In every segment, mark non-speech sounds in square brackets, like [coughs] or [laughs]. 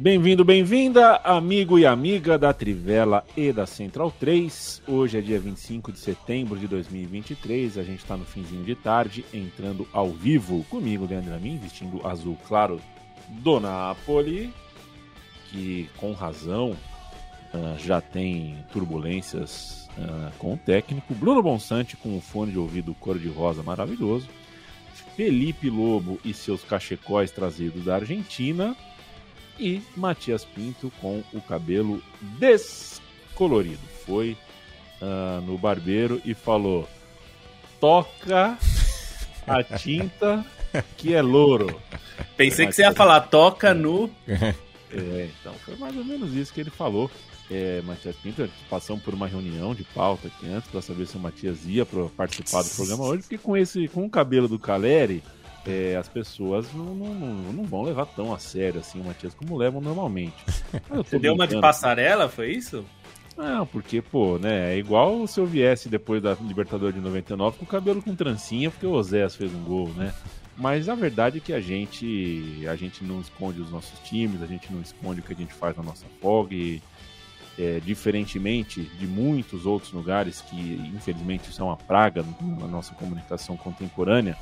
Bem-vindo, bem-vinda, amigo e amiga da Trivela e da Central 3. Hoje é dia 25 de setembro de 2023, a gente está no finzinho de tarde, entrando ao vivo comigo, Leandro Amin, vestindo azul claro do Napoli, que com razão uh, já tem turbulências uh, com o técnico. Bruno Bonsante com o fone de ouvido cor-de-rosa maravilhoso. Felipe Lobo e seus cachecóis trazidos da Argentina e Matias Pinto com o cabelo descolorido. Foi uh, no barbeiro e falou: toca a tinta que é louro. Pensei que você ia falar toca no. [laughs] É, então foi mais ou menos isso que ele falou. É, Matias Pinto, passamos por uma reunião de pauta aqui antes para saber se o Matias ia participar do programa hoje, porque com esse com o cabelo do Caleri, é, as pessoas não, não, não, vão levar tão a sério assim o Matias como levam normalmente. [laughs] Você deu uma de passarela, foi isso? Não, porque, pô, né, é igual se eu viesse depois da Libertadores de 99 com o cabelo com trancinha, porque o Osés fez um gol, né? Mas a verdade é que a gente, a gente não esconde os nossos times, a gente não esconde o que a gente faz na nossa e, é, diferentemente de muitos outros lugares que, infelizmente, é uma praga na nossa comunicação contemporânea,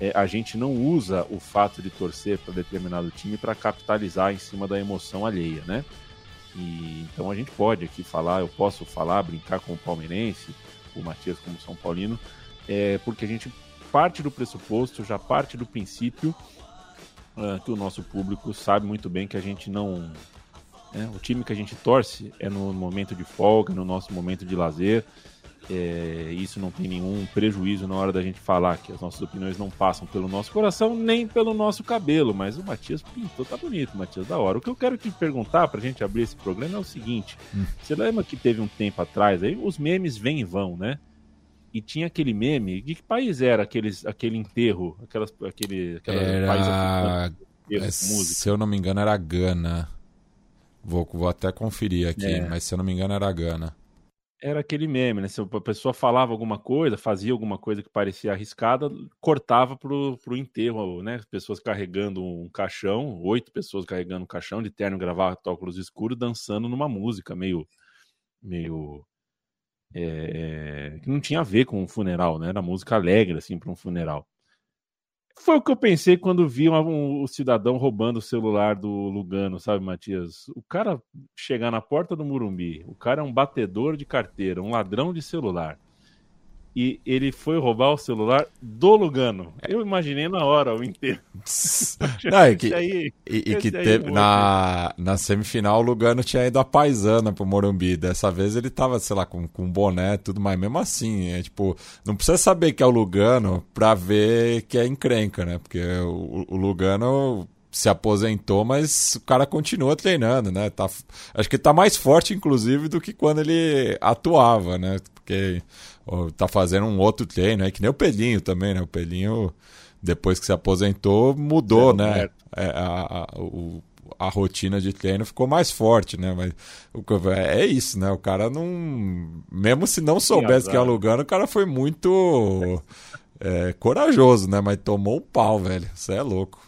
é, a gente não usa o fato de torcer para determinado time para capitalizar em cima da emoção alheia, né? E, então a gente pode aqui falar, eu posso falar, brincar com o palmeirense, o Matias como São Paulino, é, porque a gente parte do pressuposto, já parte do princípio uh, que o nosso público sabe muito bem que a gente não. Né, o time que a gente torce é no momento de folga, no nosso momento de lazer. É, isso não tem nenhum prejuízo na hora da gente falar que as nossas opiniões não passam pelo nosso coração nem pelo nosso cabelo, mas o Matias pintou, tá bonito, Matias, da hora. O que eu quero te perguntar pra gente abrir esse programa é o seguinte: hum. você lembra que teve um tempo atrás aí, os memes vêm e vão, né? E tinha aquele meme, de que país era aqueles, aquele enterro, aquelas, aquele, aquela era... país africano, é, Se eu não me engano, era Gana. Vou, vou até conferir aqui, é. mas se eu não me engano, era Gana era aquele meme, né? Se a pessoa falava alguma coisa, fazia alguma coisa que parecia arriscada, cortava pro, pro enterro, né? Pessoas carregando um caixão, oito pessoas carregando um caixão de terno, gravata, óculos escuros, dançando numa música meio. meio. É, que não tinha a ver com um funeral, né? Era música alegre, assim, para um funeral. Foi o que eu pensei quando vi um, um, cidadão roubando o celular do Lugano, sabe, Matias? O cara chegar na porta do Murumbi, o cara é um batedor de carteira, um ladrão de celular e ele foi roubar o celular do Lugano. Eu imaginei na hora o inteiro. [laughs] Não, e que, aí, e, e que teve, na, na semifinal o Lugano tinha ido a paisana pro Morumbi. Dessa vez ele tava, sei lá, com, com boné tudo, mas mesmo assim, é tipo, não precisa saber que é o Lugano pra ver que é encrenca, né? Porque o, o Lugano se aposentou, mas o cara continua treinando, né? Tá, acho que tá mais forte, inclusive, do que quando ele atuava, né? Porque tá fazendo um outro treino, é que nem o Pelinho também, né? O Pelinho, depois que se aposentou, mudou, é, né? É, a, a, o, a rotina de treino ficou mais forte, né? Mas é isso, né? O cara não. Mesmo se não soubesse que ia alugando, o cara foi muito é, corajoso, né? Mas tomou um pau, velho. Isso é louco.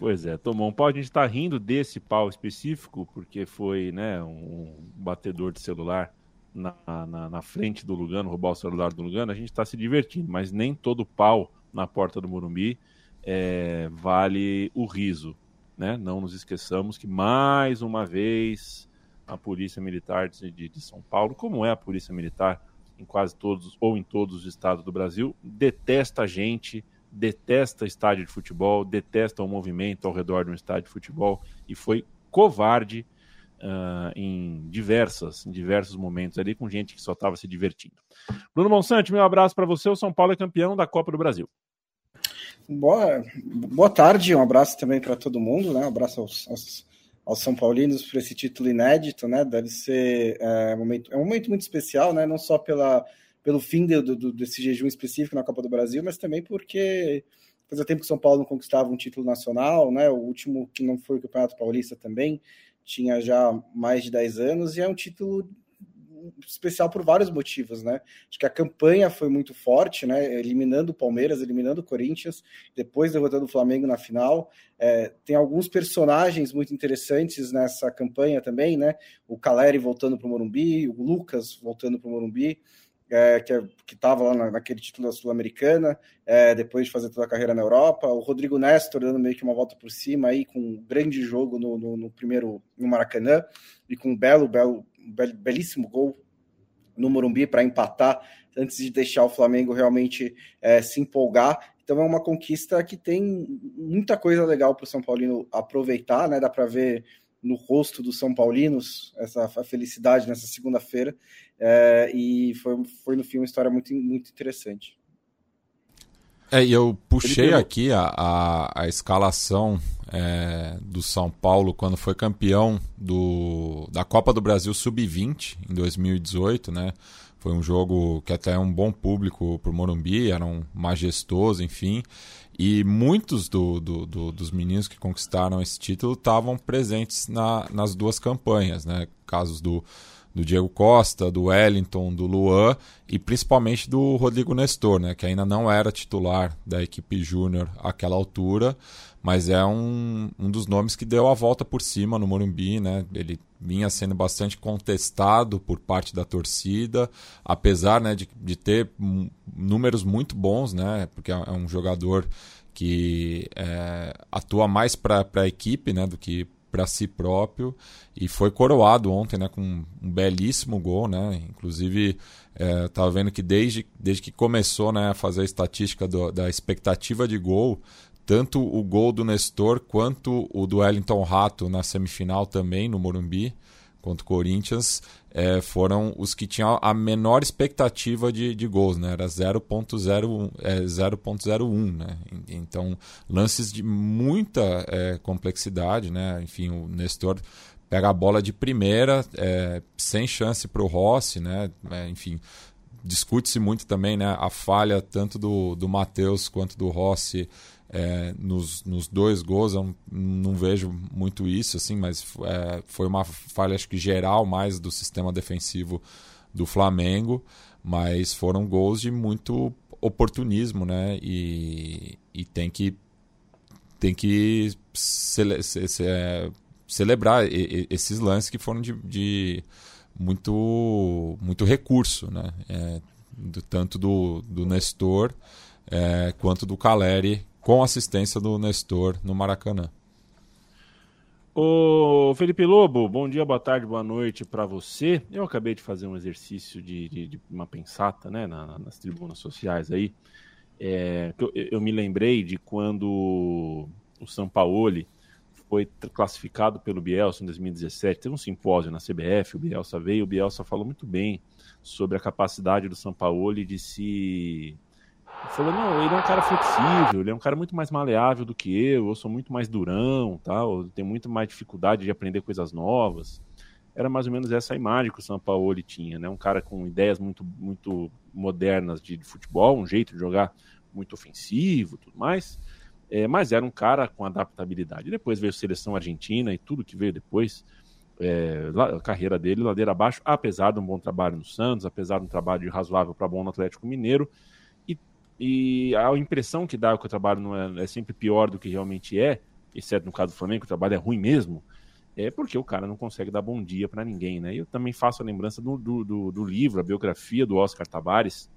Pois é, tomou um pau. A gente está rindo desse pau específico, porque foi né, um batedor de celular na, na, na, frente do Lugano, roubar o celular do Lugano, a gente está se divertindo, mas nem todo pau na porta do Morumbi é, vale o riso. Né? Não nos esqueçamos que, mais uma vez, a Polícia Militar de, de São Paulo, como é a Polícia Militar em quase todos ou em todos os estados do Brasil, detesta a gente, detesta estádio de futebol, detesta o movimento ao redor de um estádio de futebol e foi covarde uh, em diversas, em diversos momentos ali com gente que só estava se divertindo. Bruno Monsante, meu abraço para você. O São Paulo é campeão da Copa do Brasil. Boa, boa tarde, um abraço também para todo mundo, né? Um abraço aos, aos, aos São Paulinos por esse título inédito, né? Deve ser é, momento, é um momento muito especial, né? Não só pela, pelo fim de, do, desse jejum específico na Copa do Brasil, mas também porque fazia tempo que São Paulo não conquistava um título nacional, né? O último que não foi o Campeonato Paulista também tinha já mais de 10 anos e é um título especial por vários motivos, né? Acho que a campanha foi muito forte, né? Eliminando o Palmeiras, eliminando o Corinthians, depois derrotando o Flamengo na final. É, tem alguns personagens muito interessantes nessa campanha também, né? O Caleri voltando para o Morumbi, o Lucas voltando para o Morumbi. É, que é, estava lá na, naquele título da Sul-Americana, é, depois de fazer toda a carreira na Europa. O Rodrigo Nestor dando meio que uma volta por cima aí, com um grande jogo no, no, no primeiro no Maracanã, e com um belo, belo belíssimo gol no Morumbi para empatar antes de deixar o Flamengo realmente é, se empolgar. Então é uma conquista que tem muita coisa legal para o São Paulino aproveitar, né? Dá para ver no rosto dos São Paulinos essa felicidade nessa segunda-feira. É, e foi, foi no fim uma história muito, muito interessante. É, e eu puxei aqui a, a, a escalação é, do São Paulo quando foi campeão do, da Copa do Brasil Sub-20 em 2018, né? Foi um jogo que até é um bom público para o Morumbi, era um majestoso, enfim. E muitos do, do, do, dos meninos que conquistaram esse título estavam presentes na, nas duas campanhas, né? Casos do do Diego Costa, do Wellington, do Luan e principalmente do Rodrigo Nestor, né, que ainda não era titular da equipe júnior àquela altura, mas é um, um dos nomes que deu a volta por cima no Morumbi, né? Ele vinha sendo bastante contestado por parte da torcida, apesar né, de, de ter números muito bons, né? Porque é, é um jogador que é, atua mais para a equipe né, do que para si próprio e foi coroado ontem né, com um belíssimo gol. Né? Inclusive, estava é, vendo que desde, desde que começou né, a fazer a estatística do, da expectativa de gol, tanto o gol do Nestor quanto o do Wellington Rato na semifinal também no Morumbi contra o Corinthians é, foram os que tinham a menor expectativa de, de gols, né? Era 0.01, é, 0.01, né? Então, lances de muita é, complexidade, né? Enfim, o Nestor pega a bola de primeira, é, sem chance para o Rossi, né? É, enfim, discute-se muito também né, a falha tanto do, do Matheus quanto do Rossi é, nos, nos dois gols eu não, não, vejo muito isso, assim, mas é, foi uma falha acho que geral mais do sistema defensivo do Flamengo, mas foram gols de muito oportunismo, né? E, e tem que tem que cele, ce, ce, é, celebrar esses lances que foram de, de muito muito recurso, né? É, do, tanto do, do Nestor é, quanto do Caleri com assistência do Nestor no Maracanã. Ô Felipe Lobo, bom dia, boa tarde, boa noite para você. Eu acabei de fazer um exercício de, de, de uma pensata né, na, nas tribunas sociais aí. É, eu, eu, me lembrei de quando o Sampaoli foi classificado pelo Bielsa em 2017. Teve um simpósio na CBF, o Bielsa veio, o Bielsa falou muito bem sobre a capacidade do Sampaoli de se falou, não, ele é um cara flexível, ele é um cara muito mais maleável do que eu, eu sou muito mais durão, tal, tenho muito mais dificuldade de aprender coisas novas. Era mais ou menos essa imagem que o São Paulo tinha, né? Um cara com ideias muito, muito modernas de, de futebol, um jeito de jogar muito ofensivo, tudo mais. É, mas era um cara com adaptabilidade. Depois veio a seleção argentina e tudo que veio depois. É, a carreira dele ladeira abaixo, apesar de um bom trabalho no Santos, apesar de um trabalho razoável para bom no Atlético Mineiro, e a impressão que dá que o trabalho não é, é, sempre pior do que realmente é, exceto no caso do Flamengo, que o trabalho é ruim mesmo, é porque o cara não consegue dar bom dia para ninguém, né? Eu também faço a lembrança do, do, do, livro, a biografia do Oscar Tabares,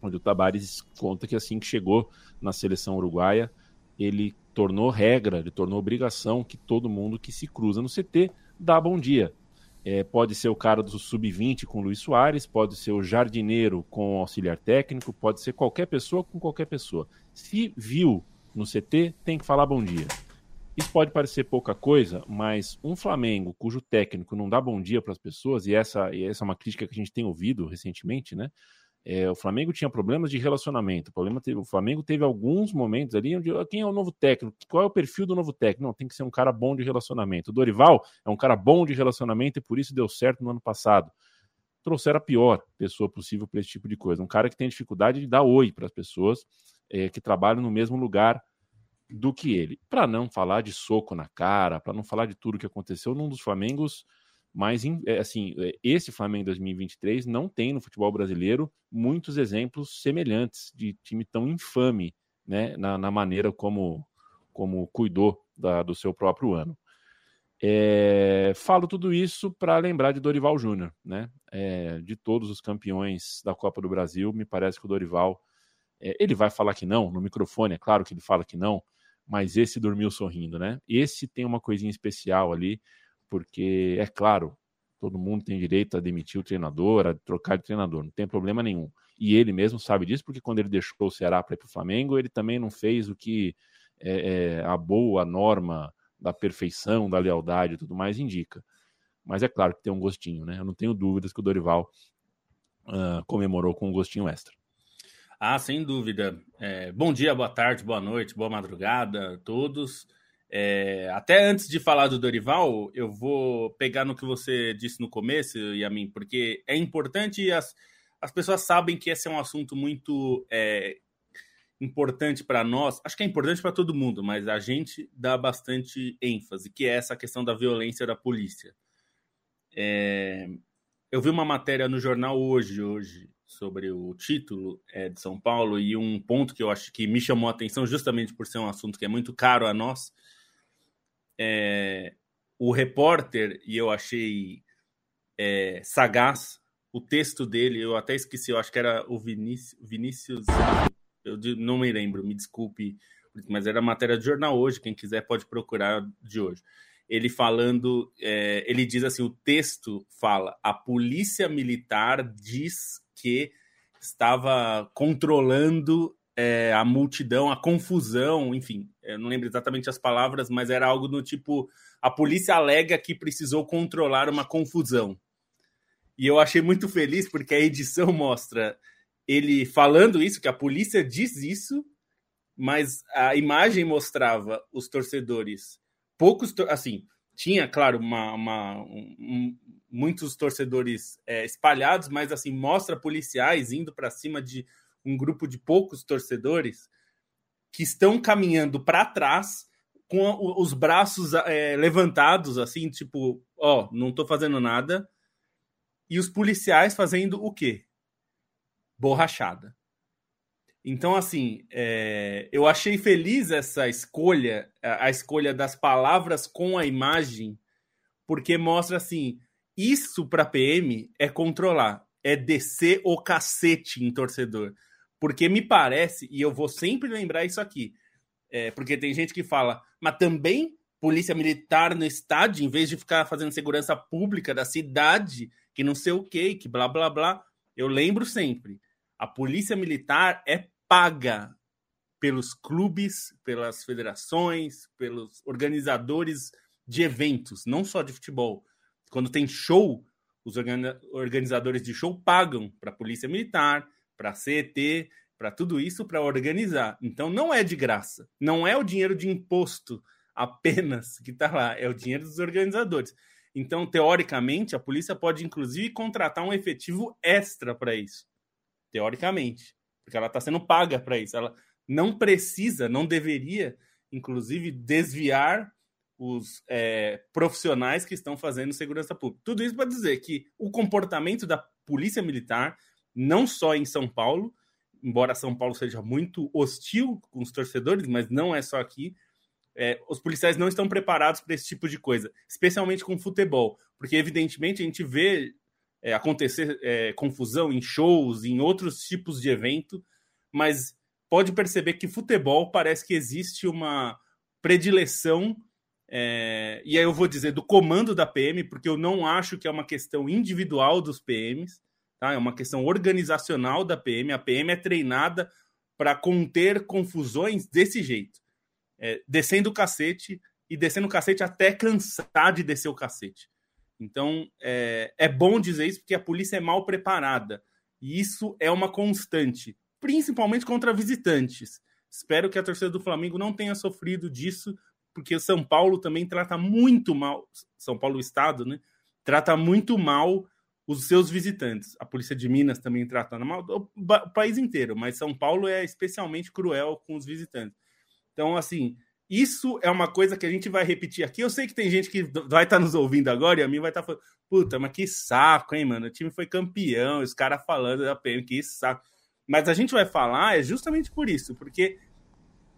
onde o Tabares conta que assim que chegou na seleção uruguaia, ele tornou regra, ele tornou obrigação que todo mundo que se cruza no CT dá bom dia. É, pode ser o cara do sub-20 com o Luiz Soares, pode ser o jardineiro com o auxiliar técnico, pode ser qualquer pessoa com qualquer pessoa. Se viu no CT, tem que falar bom dia. Isso pode parecer pouca coisa, mas um Flamengo cujo técnico não dá bom dia para as pessoas, e essa, e essa é uma crítica que a gente tem ouvido recentemente, né? É, o Flamengo tinha problemas de relacionamento. O, problema teve, o Flamengo teve alguns momentos ali onde ah, quem é o novo técnico? Qual é o perfil do novo técnico? Não, tem que ser um cara bom de relacionamento. O Dorival é um cara bom de relacionamento e por isso deu certo no ano passado. Trouxeram a pior pessoa possível para esse tipo de coisa. Um cara que tem dificuldade de dar oi para as pessoas é, que trabalham no mesmo lugar do que ele. Para não falar de soco na cara, para não falar de tudo que aconteceu num dos Flamengos mas, é, assim, é, esse Flamengo 2023 não tem no futebol brasileiro muitos exemplos semelhantes de time tão infame, né, na, na maneira como, como cuidou da, do seu próprio ano. É, falo tudo isso para lembrar de Dorival Júnior, né? É, de todos os campeões da Copa do Brasil, me parece que o Dorival é, ele vai falar que não no microfone, é claro que ele fala que não, mas esse dormiu sorrindo, né? Esse tem uma coisinha especial ali porque, é claro, todo mundo tem direito a demitir o treinador, a trocar de treinador, não tem problema nenhum. E ele mesmo sabe disso, porque quando ele deixou o Ceará para ir para o Flamengo, ele também não fez o que é, é, a boa norma da perfeição, da lealdade e tudo mais indica. Mas é claro que tem um gostinho, né? Eu não tenho dúvidas que o Dorival uh, comemorou com um gostinho extra. Ah, sem dúvida. É, bom dia, boa tarde, boa noite, boa madrugada a todos. É, até antes de falar do Dorival, eu vou pegar no que você disse no começo, Yamin, porque é importante e as, as pessoas sabem que esse é um assunto muito é, importante para nós. Acho que é importante para todo mundo, mas a gente dá bastante ênfase, que é essa questão da violência da polícia. É, eu vi uma matéria no jornal hoje, hoje sobre o título é, de São Paulo e um ponto que eu acho que me chamou a atenção justamente por ser um assunto que é muito caro a nós é, o repórter, e eu achei é, sagaz, o texto dele, eu até esqueci, eu acho que era o Vinícius, Vinícius eu não me lembro, me desculpe, mas era matéria de jornal hoje, quem quiser pode procurar de hoje. Ele falando, é, ele diz assim: o texto fala, a polícia militar diz que estava controlando é, a multidão, a confusão, enfim, eu não lembro exatamente as palavras, mas era algo do tipo: a polícia alega que precisou controlar uma confusão. E eu achei muito feliz porque a edição mostra ele falando isso, que a polícia diz isso, mas a imagem mostrava os torcedores, poucos, assim, tinha, claro, uma, uma um, muitos torcedores é, espalhados, mas assim, mostra policiais indo para cima de um grupo de poucos torcedores que estão caminhando para trás com os braços é, levantados, assim, tipo, ó, não estou fazendo nada. E os policiais fazendo o quê? Borrachada. Então, assim, é, eu achei feliz essa escolha, a, a escolha das palavras com a imagem, porque mostra assim: isso para PM é controlar, é descer o cacete em torcedor. Porque me parece, e eu vou sempre lembrar isso aqui, é, porque tem gente que fala, mas também polícia militar no estádio, em vez de ficar fazendo segurança pública da cidade, que não sei o que, que blá blá blá. Eu lembro sempre, a polícia militar é paga pelos clubes, pelas federações, pelos organizadores de eventos, não só de futebol. Quando tem show, os organizadores de show pagam para a polícia militar, para CET, para tudo isso, para organizar. Então não é de graça. Não é o dinheiro de imposto apenas que está lá, é o dinheiro dos organizadores. Então, teoricamente, a polícia pode inclusive contratar um efetivo extra para isso. Teoricamente. Porque ela está sendo paga para isso. Ela não precisa, não deveria, inclusive, desviar os é, profissionais que estão fazendo segurança pública. Tudo isso para dizer que o comportamento da polícia militar não só em São Paulo, embora São Paulo seja muito hostil com os torcedores, mas não é só aqui. É, os policiais não estão preparados para esse tipo de coisa, especialmente com futebol, porque evidentemente a gente vê é, acontecer é, confusão em shows, em outros tipos de evento, mas pode perceber que futebol parece que existe uma predileção, é, e aí eu vou dizer do comando da PM, porque eu não acho que é uma questão individual dos PMs, Tá? É uma questão organizacional da PM. A PM é treinada para conter confusões desse jeito, é, descendo o cacete e descendo o cacete até cansar de descer o cacete. Então, é, é bom dizer isso porque a polícia é mal preparada. E isso é uma constante, principalmente contra visitantes. Espero que a torcida do Flamengo não tenha sofrido disso, porque o São Paulo também trata muito mal, São Paulo Estado, né? Trata muito mal os seus visitantes. A polícia de Minas também trata mal, o, o país inteiro, mas São Paulo é especialmente cruel com os visitantes. Então, assim, isso é uma coisa que a gente vai repetir aqui. Eu sei que tem gente que vai estar tá nos ouvindo agora e a mim vai estar tá falando: puta, mas que saco, hein, mano? O time foi campeão, os caras falando da PM, que saco. Mas a gente vai falar é justamente por isso, porque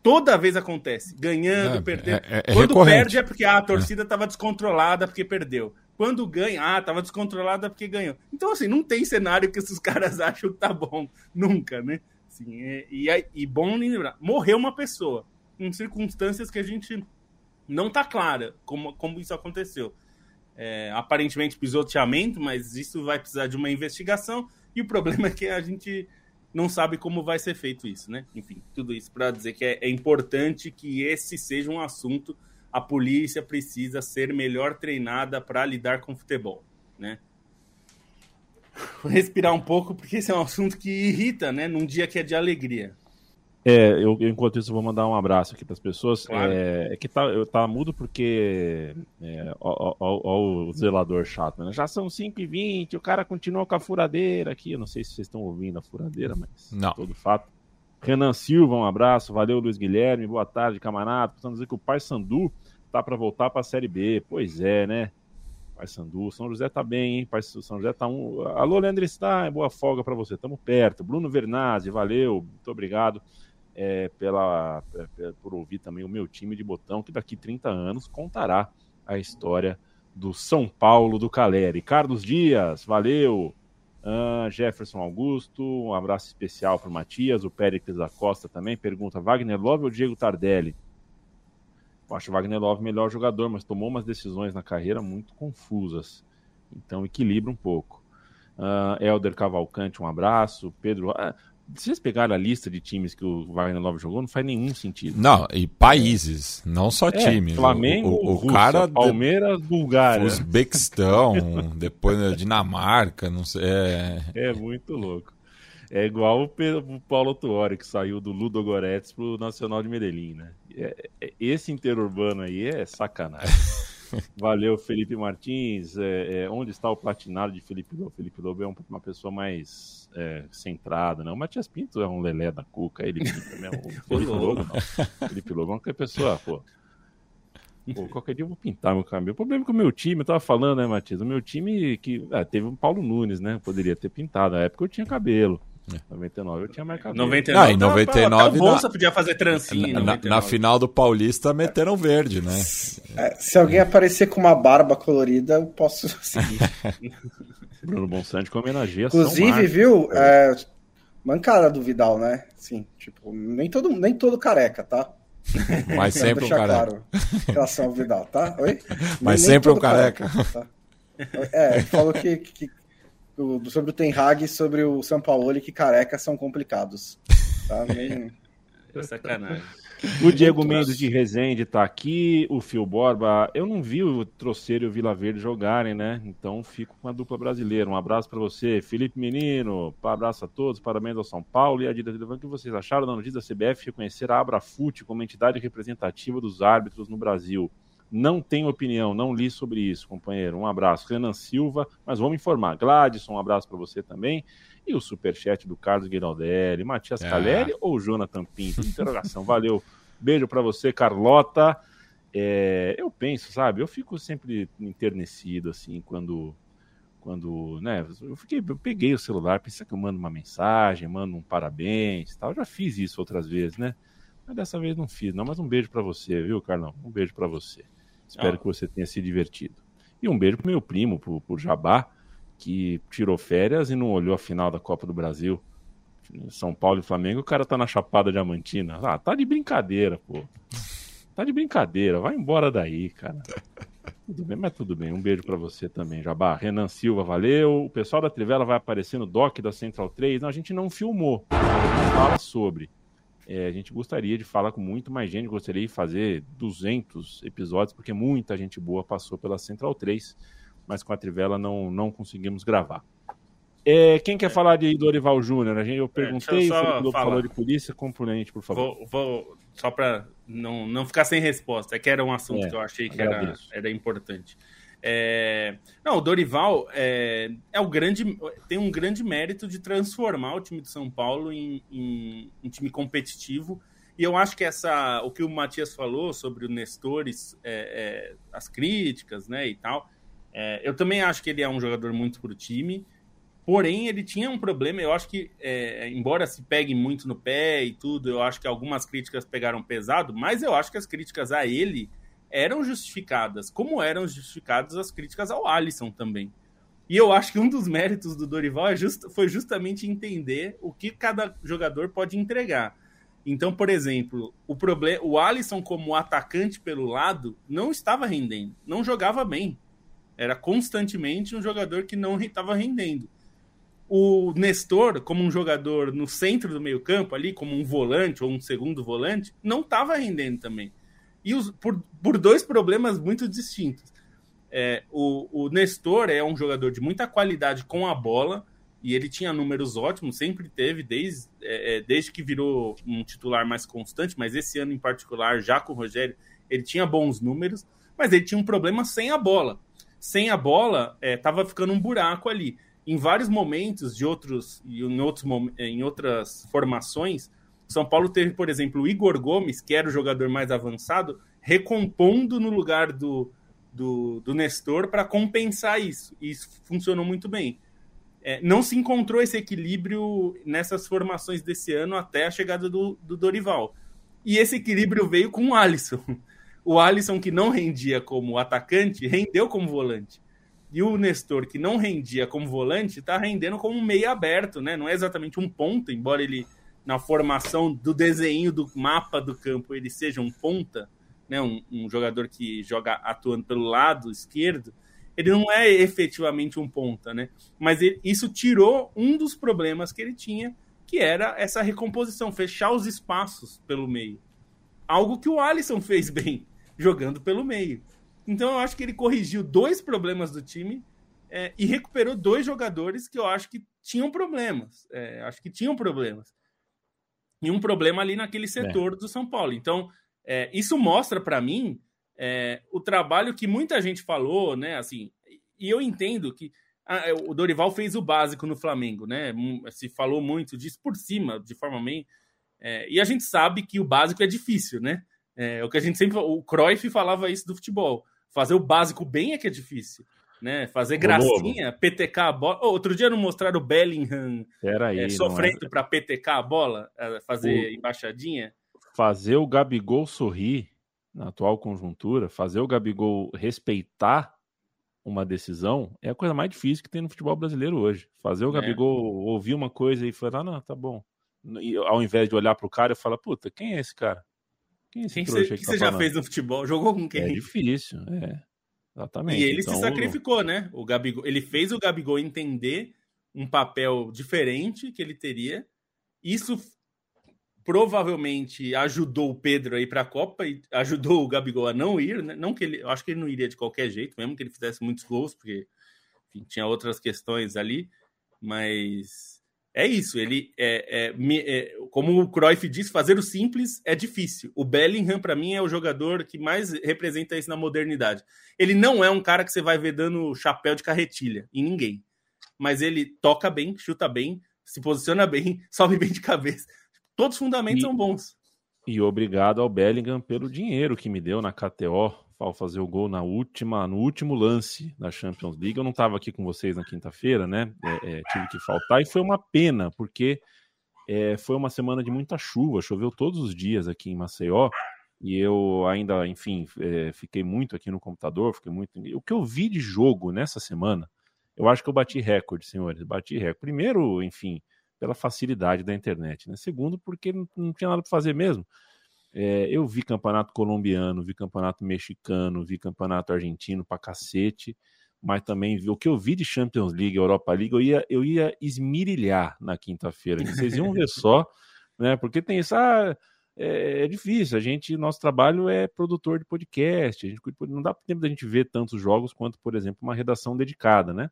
toda vez acontece, ganhando, é, perdendo. É, é, é Quando recorrente. perde é porque ah, a torcida estava descontrolada porque perdeu. Quando ganha, ah, estava descontrolada porque ganhou. Então, assim, não tem cenário que esses [laughs] caras acham que tá bom. Nunca, né? Assim, e, e, e bom lembrar, morreu uma pessoa em circunstâncias que a gente não está clara como, como isso aconteceu. É, aparentemente pisoteamento, mas isso vai precisar de uma investigação e o [laughs] problema é que a gente não sabe como vai ser feito isso, né? Enfim, tudo isso para dizer que é, é, importante que esse seja um assunto. A polícia precisa ser melhor treinada para lidar com futebol, né? Vou respirar um pouco porque esse é um assunto que irrita, né? Num dia que é de alegria. É, eu, enquanto isso, vou mandar um abraço aqui para as pessoas. Claro. É, é, que tá, eu tá mudo porque. É, ó, ó, ó, o zelador chato, né? Já são 5h20, o cara continua com a furadeira aqui. Eu não sei se vocês estão ouvindo a furadeira, mas. Não. Todo fato. Renan Silva, um abraço. Valeu, Luiz Guilherme. Boa tarde, camarada. Precisamos dizer que o Pai Sandu tá para voltar para a Série B. Pois é, né? Pai Sandu. São José tá bem, hein? Pai São José tá um. Alô, Leandro Stein, boa folga para você. Tamo perto. Bruno Vernazzi, valeu. Muito obrigado é, pela, é, por ouvir também o meu time de botão, que daqui 30 anos contará a história do São Paulo do Caleri. Carlos Dias, valeu! Uh, Jefferson Augusto, um abraço especial para Matias, o Péricles da Costa também, pergunta, Wagner Love ou Diego Tardelli? Acho o Wagner Love melhor jogador, mas tomou umas decisões na carreira muito confusas, então equilibra um pouco. Uh, Helder Cavalcante, um abraço. Pedro. Uh, se vocês pegaram a lista de times que o Wagner Love jogou, não faz nenhum sentido. Não, e países, não só é, times. Flamengo, o, o, o Rússia, cara Palmeiras, Bulgária. Uzbequistão, [laughs] depois Dinamarca, não sei. É... é muito louco. É igual o Paulo Tuori, que saiu do Ludo Goretz pro Nacional de Medellín, né? É, é, esse interurbano aí é sacanagem. [laughs] Valeu, Felipe Martins. É, é, onde está o platinado de Felipe Lobo? Felipe Lobo é uma pessoa mais é, centrada, né? O Matias Pinto é um lelé da cuca, ele pinta mesmo. O [laughs] Felipe Lobo não. Felipe Lobo é uma pessoa, pô. Pô, qualquer dia eu vou pintar meu cabelo. O problema é que o meu time, eu tava falando, né, Matias? O meu time que. Ah, teve o Paulo Nunes, né? Poderia ter pintado. Na época eu tinha cabelo. 99 é. eu tinha mais cabelo. 99, ah, em 99 a bolsa na, podia fazer trancinha. Na, na, final do Paulista meteram verde, né? É, se alguém aparecer com uma barba colorida, eu posso [laughs] seguir. [laughs] Bruno Bonsante com homenageia Inclusive, viu? É, mancada do Vidal, né? Sim, tipo, nem todo, nem todo careca, tá? [laughs] Mas sempre um careca. Claro, em relação ao Vidal, tá? Oi? Mas nem sempre um careca. careca tá? É, ele falou que, que sobre o Ten Hag e sobre o São Paulo que careca são complicados. Tá? [laughs] Nem... É sacanagem. O Diego Mendes de Resende tá aqui, o Fio Borba. Eu não vi o Troceiro e o Vila Verde jogarem, né? Então fico com a dupla brasileira. Um abraço para você, Felipe Menino. Um abraço a todos, parabéns ao São Paulo e a diretoria. O que vocês acharam da notícia da CBF reconhecer a Abrafute como entidade representativa dos árbitros no Brasil? Não tenho opinião, não li sobre isso, companheiro. Um abraço. Renan Silva, mas vamos informar. Gladson, um abraço para você também. E o superchat do Carlos Guiraldelli, Matias é. Caleri ou Jonathan Pinto? Interrogação. Valeu. Beijo para você, Carlota. É, eu penso, sabe? Eu fico sempre enternecido, assim, quando. Quando, né, eu, fiquei, eu peguei o celular, pensei que eu mando uma mensagem, mando um parabéns tal. Eu já fiz isso outras vezes, né? Mas dessa vez não fiz, não. Mas um beijo para você, viu, Carlão? Um beijo para você. Espero ah. que você tenha se divertido. E um beijo pro meu primo, pro, pro Jabá, que tirou férias e não olhou a final da Copa do Brasil. São Paulo e Flamengo, o cara tá na Chapada Diamantina. Ah, tá de brincadeira, pô. Tá de brincadeira, vai embora daí, cara. Tudo bem, mas tudo bem. Um beijo para você também, Jabá. Renan Silva, valeu. O pessoal da Trivela vai aparecer no doc da Central 3. Não, a gente não filmou, a gente fala sobre. É, a gente gostaria de falar com muito mais gente, gostaria de fazer 200 episódios, porque muita gente boa passou pela Central 3, mas com a Trivela não, não conseguimos gravar. É, quem quer falar de Dorival Júnior? Eu perguntei, é, o falou de polícia, componente, por favor. Vou, vou só para não, não ficar sem resposta, é que era um assunto é, que eu achei que era, era importante. É... Não, o Dorival é, é o grande, tem um grande mérito de transformar o time de São Paulo em, em um time competitivo. E eu acho que essa, o que o Matias falou sobre o Nestores, é, é, as críticas, né, e tal, é, eu também acho que ele é um jogador muito para o time. Porém, ele tinha um problema. Eu acho que, é, embora se pegue muito no pé e tudo, eu acho que algumas críticas pegaram pesado, mas eu acho que as críticas a ele eram justificadas, como eram justificadas as críticas ao Alisson também. E eu acho que um dos méritos do Dorival é just, foi justamente entender o que cada jogador pode entregar. Então, por exemplo, o o Alisson como atacante pelo lado não estava rendendo, não jogava bem. Era constantemente um jogador que não estava rendendo. O Nestor, como um jogador no centro do meio-campo ali, como um volante ou um segundo volante, não estava rendendo também e os, por, por dois problemas muito distintos. É, o, o Nestor é um jogador de muita qualidade com a bola e ele tinha números ótimos, sempre teve, desde, é, é, desde que virou um titular mais constante, mas esse ano em particular, já com o Rogério, ele tinha bons números, mas ele tinha um problema sem a bola. Sem a bola, estava é, ficando um buraco ali. Em vários momentos de outros, em, outros, em outras formações, são Paulo teve, por exemplo, o Igor Gomes, que era o jogador mais avançado, recompondo no lugar do, do, do Nestor para compensar isso. E isso funcionou muito bem. É, não se encontrou esse equilíbrio nessas formações desse ano até a chegada do, do Dorival. E esse equilíbrio veio com o Alisson. [laughs] O Alisson, que não rendia como atacante, rendeu como volante. E o Nestor, que não rendia como volante, está rendendo como meio aberto, né? Não é exatamente um ponto, embora ele na formação do desenho do mapa do campo ele seja um ponta, né, um, um, jogador que joga atuando pelo lado esquerdo, ele não é efetivamente um ponta, né? Mas ele, isso tirou um dos problemas que ele tinha, que era essa recomposição, fechar os espaços pelo meio. Algo que o Alisson fez bem, jogando pelo meio. Então eu acho que ele corrigiu dois problemas do time é, e recuperou dois jogadores que eu acho que tinham problemas. É, acho que tinham problemas e um problema ali naquele é. setor é. do São Paulo. Então, é, isso mostra para mim é, o trabalho que muita gente falou, né? Assim, e eu entendo que a, é, o Dorival fez o básico no Flamengo, né? Se falou muito disso por cima, de forma meio. É, e a gente sabe que o básico é difícil, né? É o que a gente sempre. O Cruyff falava isso do futebol. Fazer o básico bem é que é difícil né? Fazer gracinha, PTK a bola. Oh, outro dia não mostraram o Bellingham aí, é, sofrendo é... para PTK a bola, é, fazer o... embaixadinha. Fazer o Gabigol sorrir na atual conjuntura, fazer o Gabigol respeitar uma decisão é a coisa mais difícil que tem no futebol brasileiro hoje. Fazer o é. Gabigol ouvir uma coisa e falar, ah, não, tá bom. E, ao invés de olhar pro cara e falar, puta, quem é esse cara? Quem é esse quem você, que tá já fez no futebol? Jogou com quem? É difícil, é. Exatamente. E ele então, se sacrificou, né? O Gabigol, ele fez o Gabigol entender um papel diferente que ele teria. Isso provavelmente ajudou o Pedro a ir para a Copa e ajudou o Gabigol a não ir, né? Não que ele, eu acho que ele não iria de qualquer jeito, mesmo que ele fizesse muitos gols, porque enfim, tinha outras questões ali, mas é isso, ele é, é, é, como o Cruyff disse, fazer o simples é difícil. O Bellingham, para mim, é o jogador que mais representa isso na modernidade. Ele não é um cara que você vai ver dando chapéu de carretilha em ninguém. Mas ele toca bem, chuta bem, se posiciona bem, [laughs] sobe bem de cabeça. Todos os fundamentos e, são bons. E obrigado ao Bellingham pelo dinheiro que me deu na KTO ao fazer o gol na última, no último lance da Champions League. Eu não estava aqui com vocês na quinta-feira, né? É, é, tive que faltar e foi uma pena, porque é, foi uma semana de muita chuva, choveu todos os dias aqui em Maceió. E eu ainda, enfim, é, fiquei muito aqui no computador, fiquei muito. O que eu vi de jogo nessa semana, eu acho que eu bati recorde, senhores. Bati recorde. Primeiro, enfim, pela facilidade da internet, né? Segundo, porque não tinha nada para fazer mesmo. É, eu vi campeonato colombiano, vi campeonato mexicano, vi campeonato argentino pra cacete, mas também vi o que eu vi de Champions League, Europa League, eu ia, eu ia esmirilhar na quinta-feira. Vocês iam ver só [laughs] né? Porque tem isso, ah, é, é, difícil. A gente, nosso trabalho é produtor de podcast. A gente, não dá tempo da gente ver tantos jogos quanto, por exemplo, uma redação dedicada, né?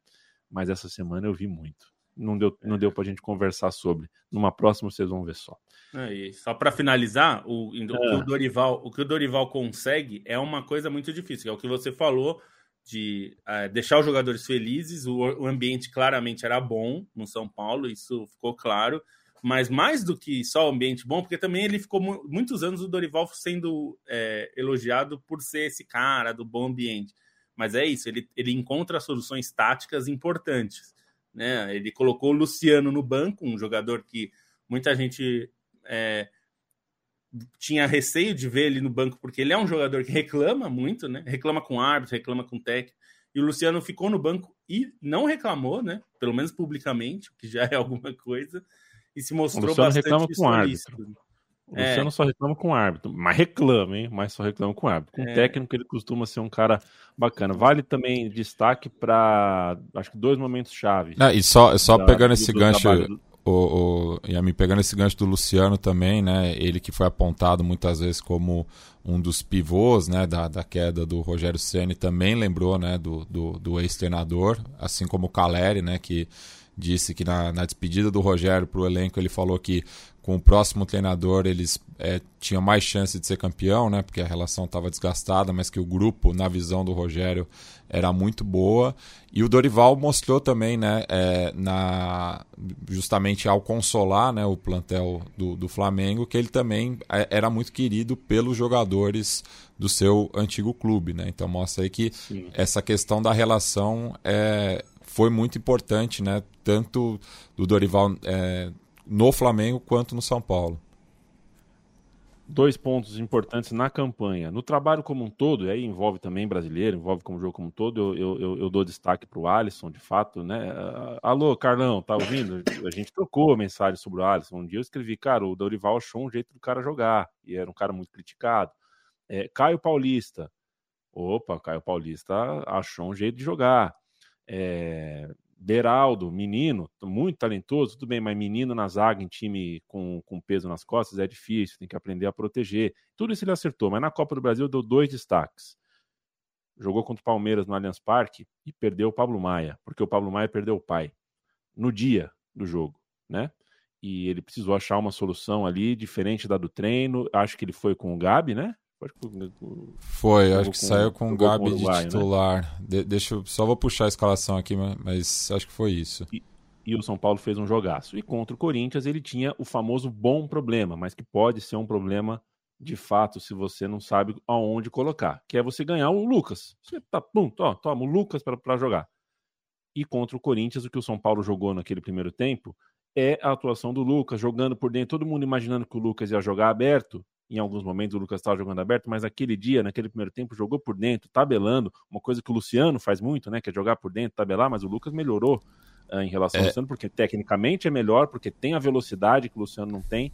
Mas essa semana eu vi muito. Não deu, não deu para a gente conversar sobre. Numa próxima vocês vão ver só. É, só para finalizar, o, o, que o ah. Dorival, o que o Dorival consegue é uma coisa muito difícil. É o que você falou de é, deixar os jogadores felizes. O, o ambiente claramente era bom no São Paulo, isso ficou claro mas mais do que só o ambiente bom, porque também ele ficou mu muitos anos o Dorival sendo é, elogiado por ser esse cara do bom ambiente. Mas é isso, ele, ele encontra soluções táticas importantes. Né? Ele colocou o Luciano no banco, um jogador que muita gente é, tinha receio de ver ele no banco, porque ele é um jogador que reclama muito, né? reclama com árbitro, reclama com técnico. E o Luciano ficou no banco e não reclamou, né? Pelo menos publicamente, o que já é [laughs] alguma coisa e se mostrou bastante reclama com árbitro. O é. Luciano só reclama com árbitro, mas reclama, hein? Mas só reclama com árbitro. Com é. técnico, ele costuma ser um cara bacana. Vale também destaque para acho que dois momentos chave. Ah, e só, só da, pegando esse gancho, do... o, o, e me pegando esse gancho do Luciano também, né? Ele que foi apontado muitas vezes como um dos pivôs, né? Da, da queda do Rogério Ceni também lembrou, né? Do, do, do ex-treinador, assim como o Caleri, né? Que disse que na, na despedida do Rogério para o elenco ele falou que com o próximo treinador eles é, tinham mais chance de ser campeão, né? Porque a relação estava desgastada, mas que o grupo, na visão do Rogério, era muito boa. E o Dorival mostrou também, né? É, na, justamente ao consolar né, o plantel do, do Flamengo, que ele também é, era muito querido pelos jogadores do seu antigo clube, né? Então mostra aí que Sim. essa questão da relação é, foi muito importante, né? Tanto do Dorival é, no Flamengo quanto no São Paulo. Dois pontos importantes na campanha. No trabalho como um todo, e aí envolve também brasileiro, envolve como jogo como um todo, eu, eu, eu dou destaque para o Alisson, de fato, né? Alô, Carlão, tá ouvindo? A gente trocou mensagem sobre o Alisson. Um dia eu escrevi, cara, o Dorival achou um jeito do cara jogar, e era um cara muito criticado. É, Caio Paulista. Opa, Caio Paulista achou um jeito de jogar. É, Beraldo, menino, muito talentoso, tudo bem, mas menino na zaga em time com, com peso nas costas é difícil, tem que aprender a proteger. Tudo isso ele acertou, mas na Copa do Brasil deu dois destaques. Jogou contra o Palmeiras no Allianz Parque e perdeu o Pablo Maia, porque o Pablo Maia perdeu o pai no dia do jogo, né? E ele precisou achar uma solução ali diferente da do treino. Acho que ele foi com o Gabi, né? Foi, acho que com, saiu com o Gabi de né? titular. Né? De, deixa eu, só vou puxar a escalação aqui, mas acho que foi isso. E, e, o São Paulo fez um jogaço. E contra o Corinthians ele tinha o famoso bom problema, mas que pode ser um problema de fato se você não sabe aonde colocar, que é você ganhar o Lucas. Você tá, pum, ó, toma o Lucas para jogar. E contra o Corinthians, o que o São Paulo jogou naquele primeiro tempo é a atuação do Lucas, jogando por dentro, todo mundo imaginando que o Lucas ia jogar aberto, em alguns momentos o Lucas estava jogando aberto, mas aquele dia, naquele primeiro tempo, jogou por dentro, tabelando, uma coisa que o Luciano faz muito, né? Que é jogar por dentro, tabelar, mas o Lucas melhorou uh, em relação é. ao Luciano, porque tecnicamente é melhor, porque tem a velocidade que o Luciano não tem,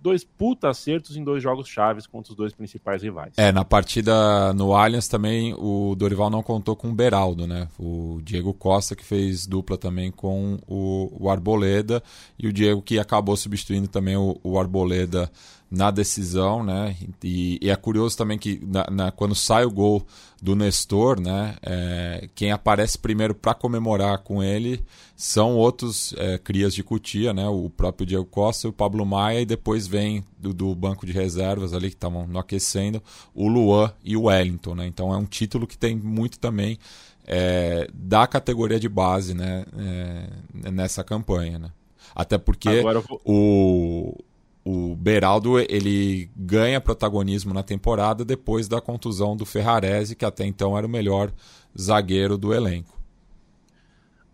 dois puta acertos em dois jogos chaves contra os dois principais rivais. É, na partida no Allianz também o Dorival não contou com o Beraldo, né? O Diego Costa que fez dupla também com o, o Arboleda e o Diego que acabou substituindo também o, o Arboleda na decisão, né? E, e, é curioso também que na, na, quando sai o gol do Nestor, né? É, quem aparece primeiro para comemorar com ele são outros é, crias de Cutia, né? O próprio Diego Costa e o Pablo Maia, e depois vem do, do banco de reservas ali que estavam no aquecendo, o Luan e o Wellington, né? Então é um título que tem muito também é, da categoria de base, né? É, nessa campanha, né? Até porque vou... o o Beraldo ele ganha protagonismo na temporada depois da contusão do Ferrarese, que até então era o melhor zagueiro do elenco.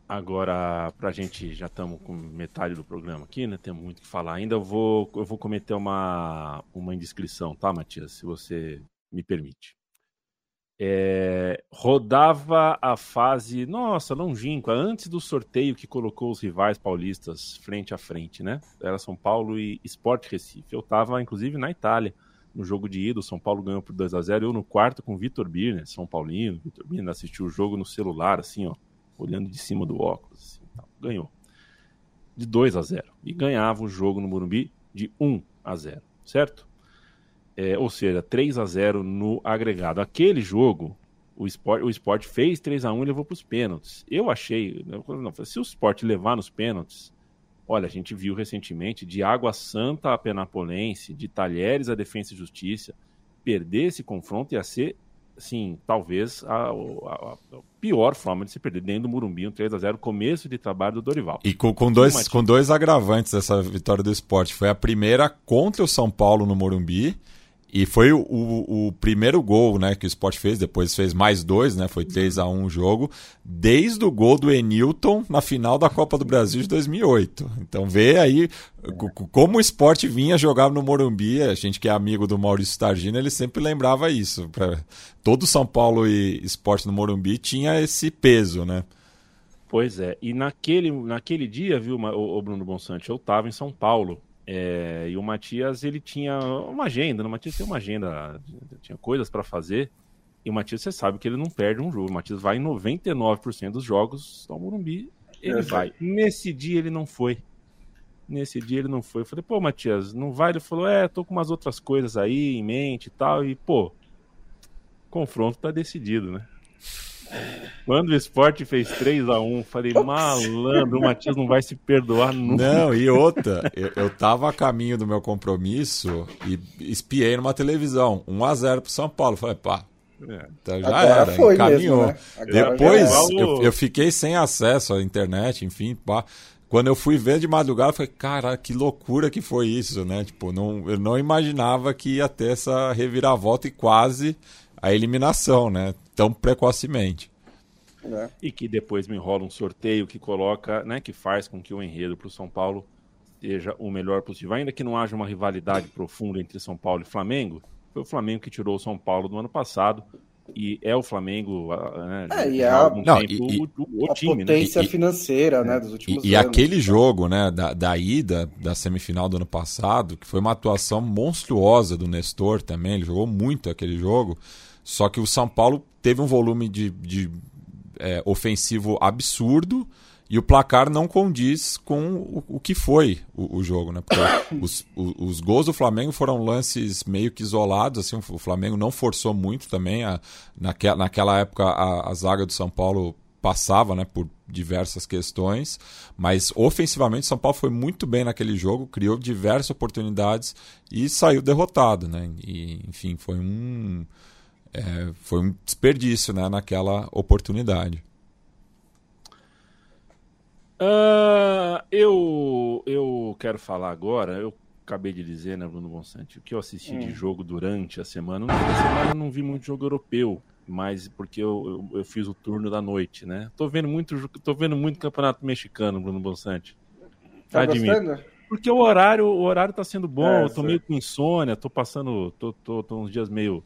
Agora, para a gente, já estamos com metade do programa aqui, né? Tem muito que falar ainda. Eu vou, eu vou cometer uma, uma indiscrição, tá, Matias? Se você me permite é, rodava a fase, nossa, longínqua, antes do sorteio que colocou os rivais paulistas frente a frente, né? Era São Paulo e Sport Recife. Eu estava, inclusive, na Itália, no jogo de ida. O São Paulo ganhou por 2 a 0 Eu no quarto com o Vitor Birner, São Paulino. Vitor Birner assistiu o jogo no celular, assim, ó, olhando de cima do óculos. Assim, ganhou. De 2 a 0 E ganhava o jogo no Morumbi de 1 a 0, certo? É, ou seja, 3 a 0 no agregado. Aquele jogo, o Sport, o Sport fez 3 a 1 e levou para os pênaltis. Eu achei, não, se o Sport levar nos pênaltis, olha, a gente viu recentemente de Água Santa a Penapolense, de Talheres a Defesa e Justiça, perder esse confronto ia ser sim, talvez a, a, a, pior forma de se perder dentro do Murumbi, um 3 a 0 começo de trabalho do Dorival. E com, com dois, com dois agravantes dessa vitória do esporte. Foi a primeira contra o São Paulo no Morumbi e foi o, o, primeiro gol né, que o Sport fez, depois fez mais dois, né? Foi 3 a 1 o jogo, desde o gol do Enilton na final da Copa do Brasil de 2008. Então vê aí como o Sport vinha jogar no Morumbi, a gente que é amigo do Maurício Targino, ele sempre lembrava isso. Pra... Todo São Paulo e Sport no Morumbi tinha esse peso, né? Pois é, e naquele, naquele dia, viu, o Bruno Bonsante, eu estava em São Paulo é, e o Matias, ele tinha uma agenda, né? o Matias tem uma agenda, tinha coisas para fazer. E o Matias, você sabe que ele não perde um jogo. O Matias vai em 99% dos jogos ao Morumbi, ele é, vai. Nesse dia ele não foi. Nesse dia ele não foi. Eu falei, pô, Matias, não vai? Ele falou, é, tô com umas outras coisas aí em mente e tal. E, pô, confronto tá decidido, né? Quando o esporte fez 3 a 1 falei, malandro, o Matias não vai se perdoar nunca. Não, e outra, eu, eu tava a caminho do meu compromisso e espiei numa televisão, 1 a 0 pro São Paulo. Falei, pá. Então já Agora era, foi encaminhou. Mesmo, né? Depois eu, eu, fiquei sem acesso à internet, enfim, pá. Quando eu fui ver de madrugada, eu falei, cara, que loucura que foi isso, né? Tipo, não, eu não imaginava que ia ter essa reviravolta e quase a eliminação, né? Tão precocemente. É. E que depois me enrola um sorteio que coloca, né, que faz com que o enredo para o São Paulo seja o melhor possível. Ainda que não haja uma rivalidade profunda entre São Paulo e Flamengo, foi o Flamengo que tirou o São Paulo do ano passado e é o Flamengo né, é, e é a, não, tempo, e, o, o, o time, né? potência né? financeira né, dos últimos e, anos. E aquele jogo né, da, da ida da semifinal do ano passado, que foi uma atuação monstruosa do Nestor também, ele jogou muito aquele jogo, só que o São Paulo teve um volume de, de é, ofensivo absurdo e o placar não condiz com o, o que foi o, o, jogo, né? Porque [coughs] os, os, os, gols do Flamengo foram lances meio que isolados, assim, o Flamengo não forçou muito também. A, naque, naquela época a, a zaga do São Paulo passava né, por diversas questões, mas ofensivamente São Paulo foi muito bem naquele jogo, criou diversas oportunidades e saiu derrotado, né? E, enfim, foi um é, foi um desperdício né, naquela oportunidade. Uh, eu, eu quero falar agora, eu acabei de dizer, né, Bruno Bonsante, o que eu assisti hum. de jogo durante a semana. Semana eu não vi muito jogo europeu, mas porque eu, eu, eu, fiz o turno da noite, né? Tô vendo muito, tô vendo muito campeonato mexicano, Bruno Bonsante. Tá gostando? Porque o horário, o horário tá sendo bom, é, eu tô meio com insônia, tô passando, tô, tô, tô uns dias meio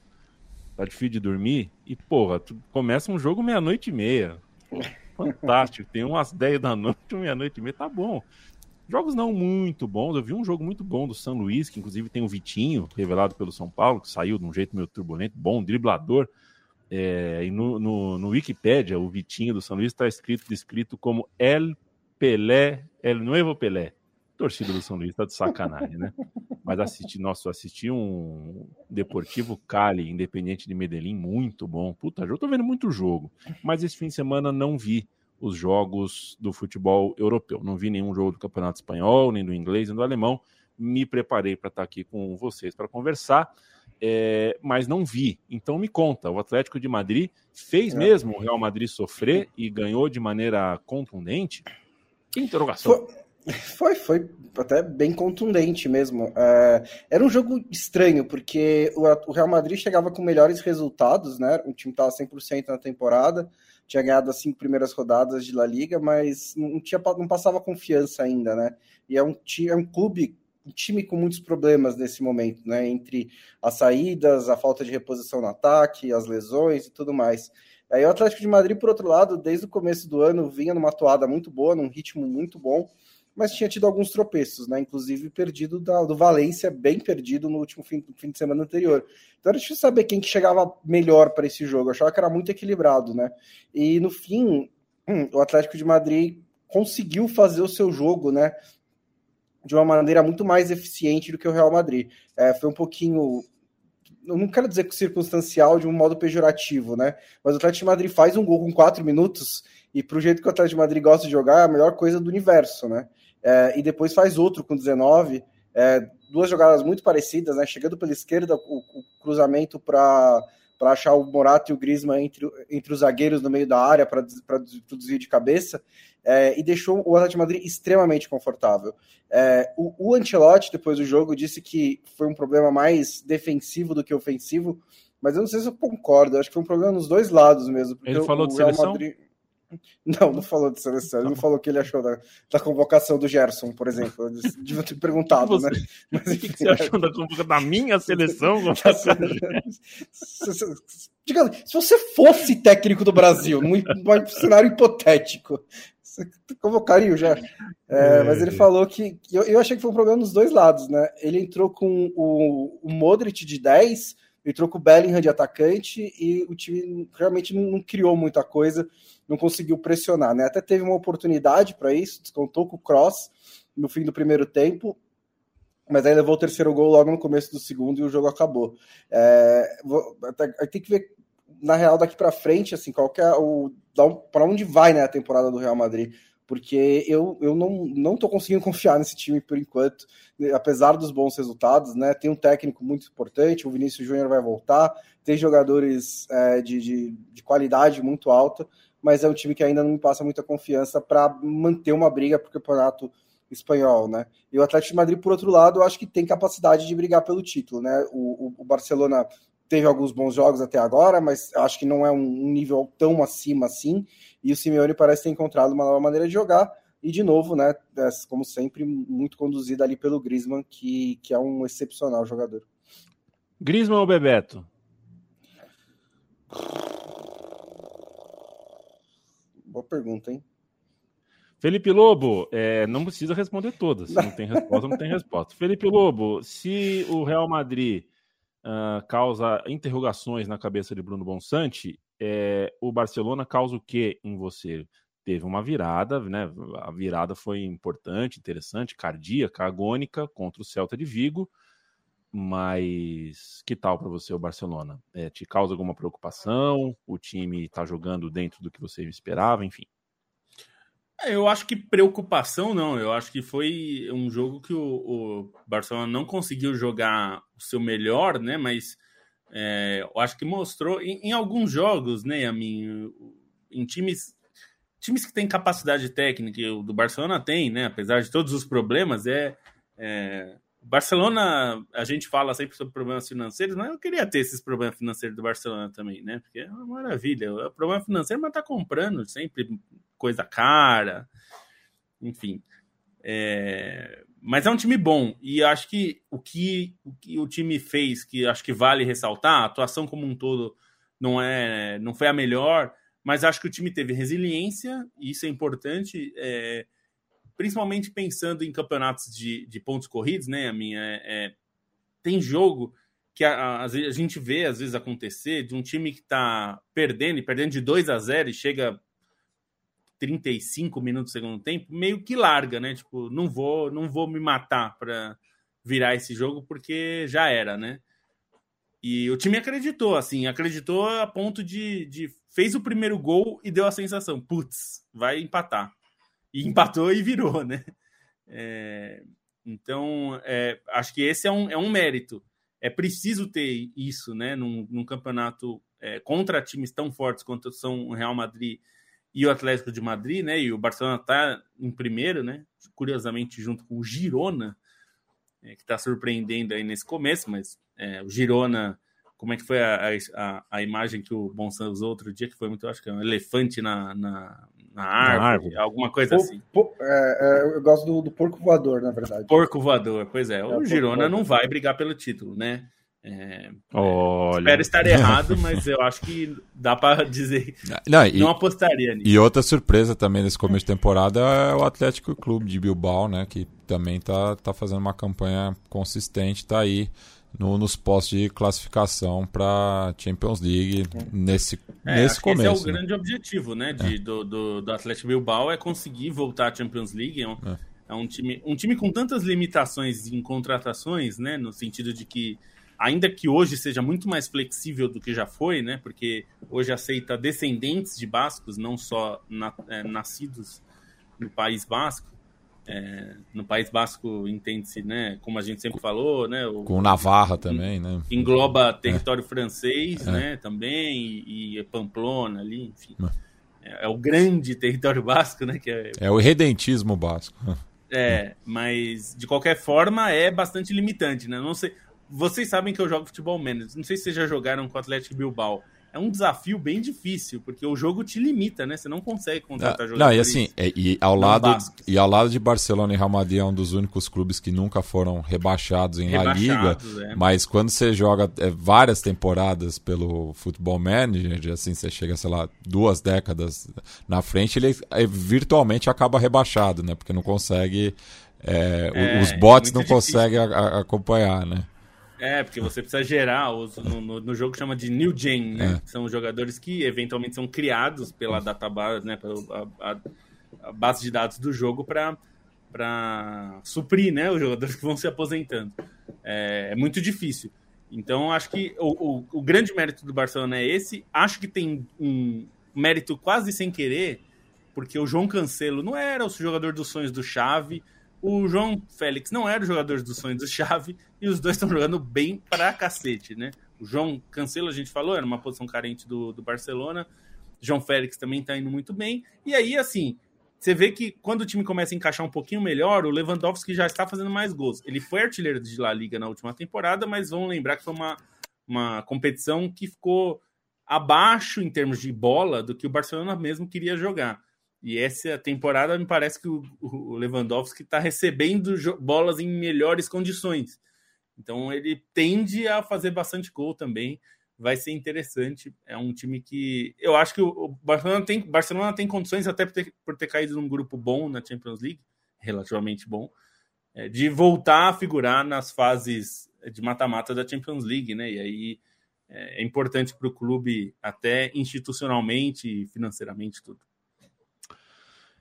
tá difícil de dormir, e porra, tu começa um jogo meia-noite e meia. Fantástico, tem umas 10 da noite, meia-noite e meia, tá bom. Jogos não muito bons, eu vi um jogo muito bom do São Luís, que inclusive tem o Vitinho, revelado pelo São Paulo, que saiu de um jeito meio turbulento, bom, driblador. É, e no, no, no Wikipedia, o Vitinho do São Luís está escrito, descrito como El Pelé, El Nuevo Pelé torcida do São Luís tá de sacanagem, né? Mas assisti, nossa, assisti um Deportivo Cali, Independente de Medellín, muito bom. Puta, eu tô vendo muito jogo. Mas esse fim de semana não vi os jogos do futebol europeu. Não vi nenhum jogo do Campeonato Espanhol, nem do inglês, nem do alemão. Me preparei para estar tá aqui com vocês para conversar, é, mas não vi. Então me conta, o Atlético de Madrid fez é. mesmo o Real Madrid sofrer e ganhou de maneira contundente? Que interrogação. Foi foi, foi até bem contundente mesmo. É, era um jogo estranho, porque o, o, Real Madrid chegava com melhores resultados, né? O time estava 100% na temporada, tinha ganhado as cinco primeiras rodadas de La Liga, mas não, tinha, não passava confiança ainda, né? E é um, é um clube, um time com muitos problemas nesse momento, né? Entre as saídas, a falta de reposição no ataque, as lesões e tudo mais. Aí o Atlético de Madrid, por outro lado, desde o começo do ano, vinha numa toada muito boa, num ritmo muito bom mas tinha tido alguns tropeços, né? Inclusive perdido da, do Valência, bem perdido no último fim, fim de semana anterior. Então era difícil saber quem que chegava melhor para esse jogo. Eu achava que era muito equilibrado, né? E no fim, hum, o Atlético de Madrid conseguiu fazer o seu jogo, né? de uma maneira muito mais eficiente do que o Real Madrid. É, foi um pouquinho eu não quero dizer que circunstancial de um modo pejorativo, né? Mas o Atlético de Madrid faz um gol com quatro minutos e pro jeito que o Atlético de Madrid gosta de jogar, é a melhor coisa do universo, né? É, e depois faz outro com 19, é, duas jogadas muito parecidas, né? Chegando pela esquerda, o, o cruzamento para para achar o Morato e o Griezmann entre, entre os zagueiros no meio da área para o desvio de cabeça é, e deixou o Atlético de Madrid extremamente confortável. É, o, o Ancelotti, depois do jogo, disse que foi um problema mais defensivo do que ofensivo, mas eu não sei se eu concordo, acho que foi um problema nos dois lados mesmo. Ele falou de seleção? Madrid... Não, não falou de seleção. Ele não falou o que ele achou da, da convocação do Gerson, por exemplo. Eu devia ter perguntado, você, né? Mas, [laughs] o que, você achou da convocação da minha seleção? [laughs] Diga, se você fosse técnico do Brasil, num, num cenário hipotético, você convocaria já. É, mas ele falou que. Eu, eu achei que foi um problema nos dois lados, né? Ele entrou com o, o Modric de 10, entrou com o Bellingham de atacante e o time realmente não, criou muita coisa não conseguiu pressionar, né? Até teve uma oportunidade para isso, descontou com o Cross no fim do primeiro tempo, mas aí levou o terceiro gol logo no começo do segundo e o jogo acabou. É, tem que ver na real daqui para frente, assim, qual que é o para onde vai né, a temporada do Real Madrid porque eu, eu não, não tô conseguindo [laughs] confiar nesse time por enquanto, apesar dos bons resultados, né? Tem um técnico muito importante, o Vinícius Júnior vai voltar, tem jogadores é, de, de, de, qualidade muito alta, mas é um time que ainda não me passa muita confiança para manter uma briga para o campeonato espanhol, né? E o Atlético de Madrid, por outro lado, eu acho que tem capacidade de brigar pelo título, né? O, o, o Barcelona teve alguns bons jogos até agora, mas acho que não é um, nível tão acima assim. E o Simeone parece ter encontrado uma nova maneira de jogar. E de novo, né? É, como sempre, muito conduzido ali pelo Griezmann, que, que é um excepcional jogador. Griezmann ou Bebeto? Boa pergunta, hein? Felipe Lobo, é, não precisa responder todas. Se não tem resposta, não tem resposta. [laughs] Felipe Lobo, se o Real Madrid uh, causa interrogações na cabeça de Bruno Bonsante, é, o Barcelona causa o que em você? Teve uma virada, né? A virada foi importante, interessante, cardíaca, agônica contra o Celta de Vigo. Mas que tal para você o Barcelona? É, te causa alguma preocupação? O time está jogando dentro do que você esperava? Enfim. É, eu acho que preocupação não. Eu acho que foi um jogo que o, o Barcelona não conseguiu jogar o seu melhor, né? Mas é, eu acho que mostrou em, em, alguns jogos, né, a mim, em times times que têm capacidade técnica, o do Barcelona tem, né? Apesar de todos os problemas, é, é Barcelona, a gente fala sempre sobre problemas financeiros, mas eu queria ter esses problemas financeiros do Barcelona também, né? Porque é uma maravilha. O problema financeiro, mas tá comprando sempre coisa cara, enfim. É... Mas é um time bom e acho que o que o, que o time fez, que acho que vale ressaltar, a atuação como um todo não é, não foi a melhor, mas acho que o time teve resiliência e isso é importante. É principalmente pensando em campeonatos de, de pontos corridos, né? A minha é, é tem jogo que a, a, a, gente vê às vezes acontecer de um time que está perdendo e perdendo de 2 a 0 e chega 35 minutos do segundo tempo, meio que larga, né? Tipo, não vou, não vou me matar para virar esse jogo porque já era, né? E o time acreditou, assim, acreditou a ponto de, de fez o primeiro gol e deu a sensação, putz, vai empatar e empatou e virou, né? É, então, é, acho que esse é um, é um mérito. É preciso ter isso, né? Num, num campeonato é, contra times tão fortes quanto são o Real Madrid e o Atlético de Madrid, né? E o Barcelona está em primeiro, né? Curiosamente, junto com o Girona, é, que está surpreendendo aí nesse começo, mas é, o Girona como é que foi a, a, a imagem que o Bonsan usou outro dia, que foi muito, acho que é um elefante na, na, na, árvore, na árvore, alguma coisa assim. é, é, eu gosto do, do, porco voador, na verdade. Porco voador, pois é. o é, Girona não vai brigar pelo título, né? É, Olha. Espero estar errado, [laughs] mas eu acho que dá para dizer. Não, e, não apostaria nisso. E outra surpresa também nesse começo de temporada é o Atlético Clube de Bilbao, né? Que também tá, tá fazendo uma campanha consistente, tá aí no, nos postos de classificação para Champions League nesse, é, nesse começo. Esse é o né? grande objetivo né, de, é. do, do, do Atlético Bilbao, é conseguir voltar à Champions League. É, um, É um time, um time com tantas limitações em contratações, né? No sentido de que, ainda que hoje seja muito mais flexível do que já foi, né? Porque hoje aceita descendentes de bascos, não só na, é, nascidos no País Basco. É, no País Basco entende-se, né, como a gente sempre falou, né, o, com Navarra também, né, engloba território é. francês, é. né, também e, e, Pamplona ali, enfim, é. é, o grande território basco, né, que é, é o redentismo basco. É, mas de qualquer forma é bastante limitante, né? Não sei. Vocês sabem que eu jogo futebol menos. Não sei se vocês já jogaram com o Atlético Bilbao. É um desafio bem difícil, porque o jogo te limita, né? Você não consegue contratar jogadores. Não, e assim, é, e ao, lado, e ao lado de Barcelona e Real Madrid é um dos únicos clubes que nunca foram rebaixados em rebaixados, La Liga. É. Mas quando você joga é, várias temporadas pelo Futebol Manager, assim, você chega, sei lá, duas décadas na frente, ele é, virtualmente acaba rebaixado, né? Porque não consegue. É, os bots não difícil. conseguem acompanhar, né? É, porque você precisa gerar, os, no, no, no jogo chama de New Gen, né? É. São jogadores que eventualmente são criados pela database, né? Pela a, a base de dados do jogo para para suprir, né? Os jogadores que vão se aposentando. É, é muito difícil. Então, acho que o, o, o, grande mérito do Barcelona é esse. Acho que tem um mérito quase sem querer, porque o João Cancelo não era o jogador dos sonhos do Xavi, o João Félix não era o jogador dos sonhos do Chave e os dois estão jogando bem pra cacete, né? O João Cancelo, a gente falou, era uma posição carente do, do Barcelona. João Félix também tá indo muito bem. E aí, assim, você vê que quando o time começa a encaixar um pouquinho melhor, o Lewandowski já está fazendo mais gols. Ele foi artilheiro de La Liga na última temporada, mas vamos lembrar que foi uma, uma competição que ficou abaixo em termos de bola do que o Barcelona mesmo queria jogar. E essa temporada me parece que o, o Lewandowski está recebendo bolas em melhores condições. Então ele tende a fazer bastante gol também. Vai ser interessante. É um time que eu acho que o Barcelona tem, Barcelona tem condições, até por ter, por ter caído num grupo bom na Champions League, relativamente bom, é, de voltar a figurar nas fases de mata-mata da Champions League, né? E aí é, é importante para o clube, até institucionalmente e financeiramente, tudo.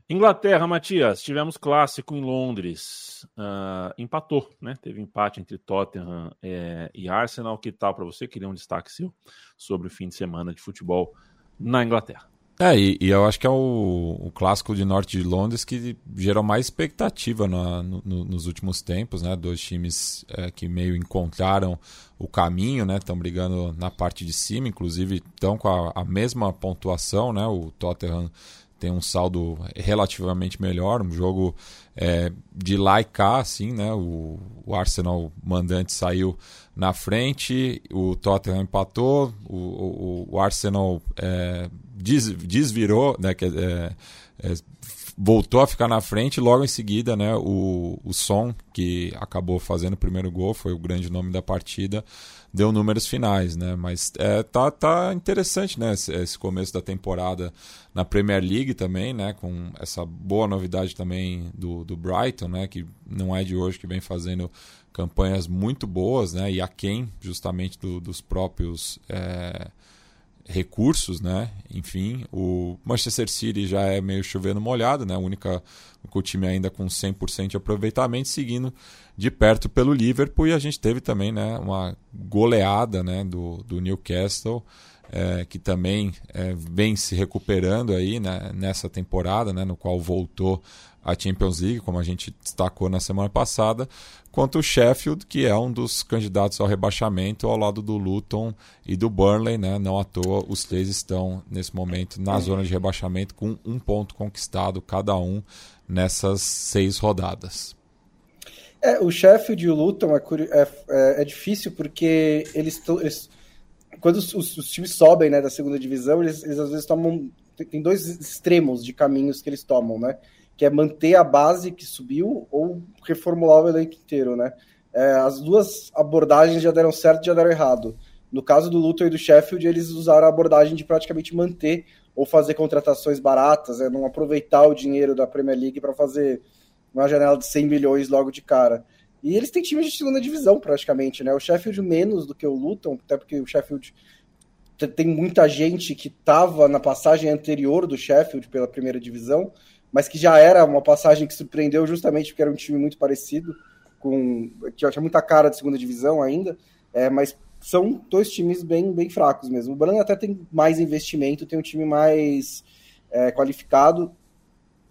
Inglaterra, Matias, tivemos clássico em Londres, uh, empatou, né? Teve empate entre Tottenham é, e Arsenal. Que tal para você? Queria um destaque seu sobre o fim de semana de futebol na Inglaterra. É, e, e eu acho que é o, o, clássico de norte de Londres que gerou mais expectativa no, no, nos últimos tempos, né? Dois times é, que meio encontraram o caminho, né? Estão brigando na parte de cima, inclusive estão com a, a mesma pontuação, né? O Tottenham tem um saldo relativamente melhor, um jogo é, de lá e cá, assim, né? O, o, Arsenal mandante saiu na frente, o Tottenham empatou, o, o, o Arsenal é, des, desvirou, né? Que, é, é, voltou a ficar na frente, logo em seguida, né? O, o Son, que acabou fazendo o primeiro gol, foi o grande nome da partida, deu números finais, né? Mas é, tá, tá interessante, né? Esse, começo da temporada na Premier League também, né? Com essa boa novidade também do, do Brighton, né? Que não é de hoje que vem fazendo campanhas muito boas, né? E a quem justamente do, dos próprios é, recursos, né? Enfim, o Manchester City já é meio chovendo molhado, né? O única o time ainda com 100% de aproveitamento, seguindo de perto pelo Liverpool e a gente teve também, né, uma goleada, né, do, do Newcastle. É, que também é, vem se recuperando aí né, nessa temporada, né, no qual voltou a Champions League, como a gente destacou na semana passada, quanto o Sheffield, que é um dos candidatos ao rebaixamento ao lado do Luton e do Burnley, né? Não à toa, os três estão nesse momento na zona de rebaixamento com um ponto conquistado cada um nessas seis rodadas. É, o Sheffield e o Luton é, é, é, é difícil porque eles, eles quando os, os, times sobem né, da segunda divisão, eles, eles às vezes tomam. Tem dois extremos de caminhos que eles tomam, né? Que é manter a base que subiu ou reformular o elenco inteiro, né? É, as duas abordagens já deram certo e já deram errado. No caso do Luton e do Sheffield, eles usaram a abordagem de praticamente manter ou fazer contratações baratas, é, não aproveitar o dinheiro da Premier League para fazer uma janela de 100 milhões logo de cara. E eles têm times de segunda divisão, praticamente, né? O Sheffield menos do que o Luton, até porque o Sheffield tem muita gente que estava na passagem anterior do Sheffield pela primeira divisão, mas que já era uma passagem que surpreendeu justamente porque era um time muito parecido, com que tinha muita cara de segunda divisão ainda, é, mas são dois times bem, bem fracos mesmo. O Branco até tem mais investimento, tem um time mais é, qualificado.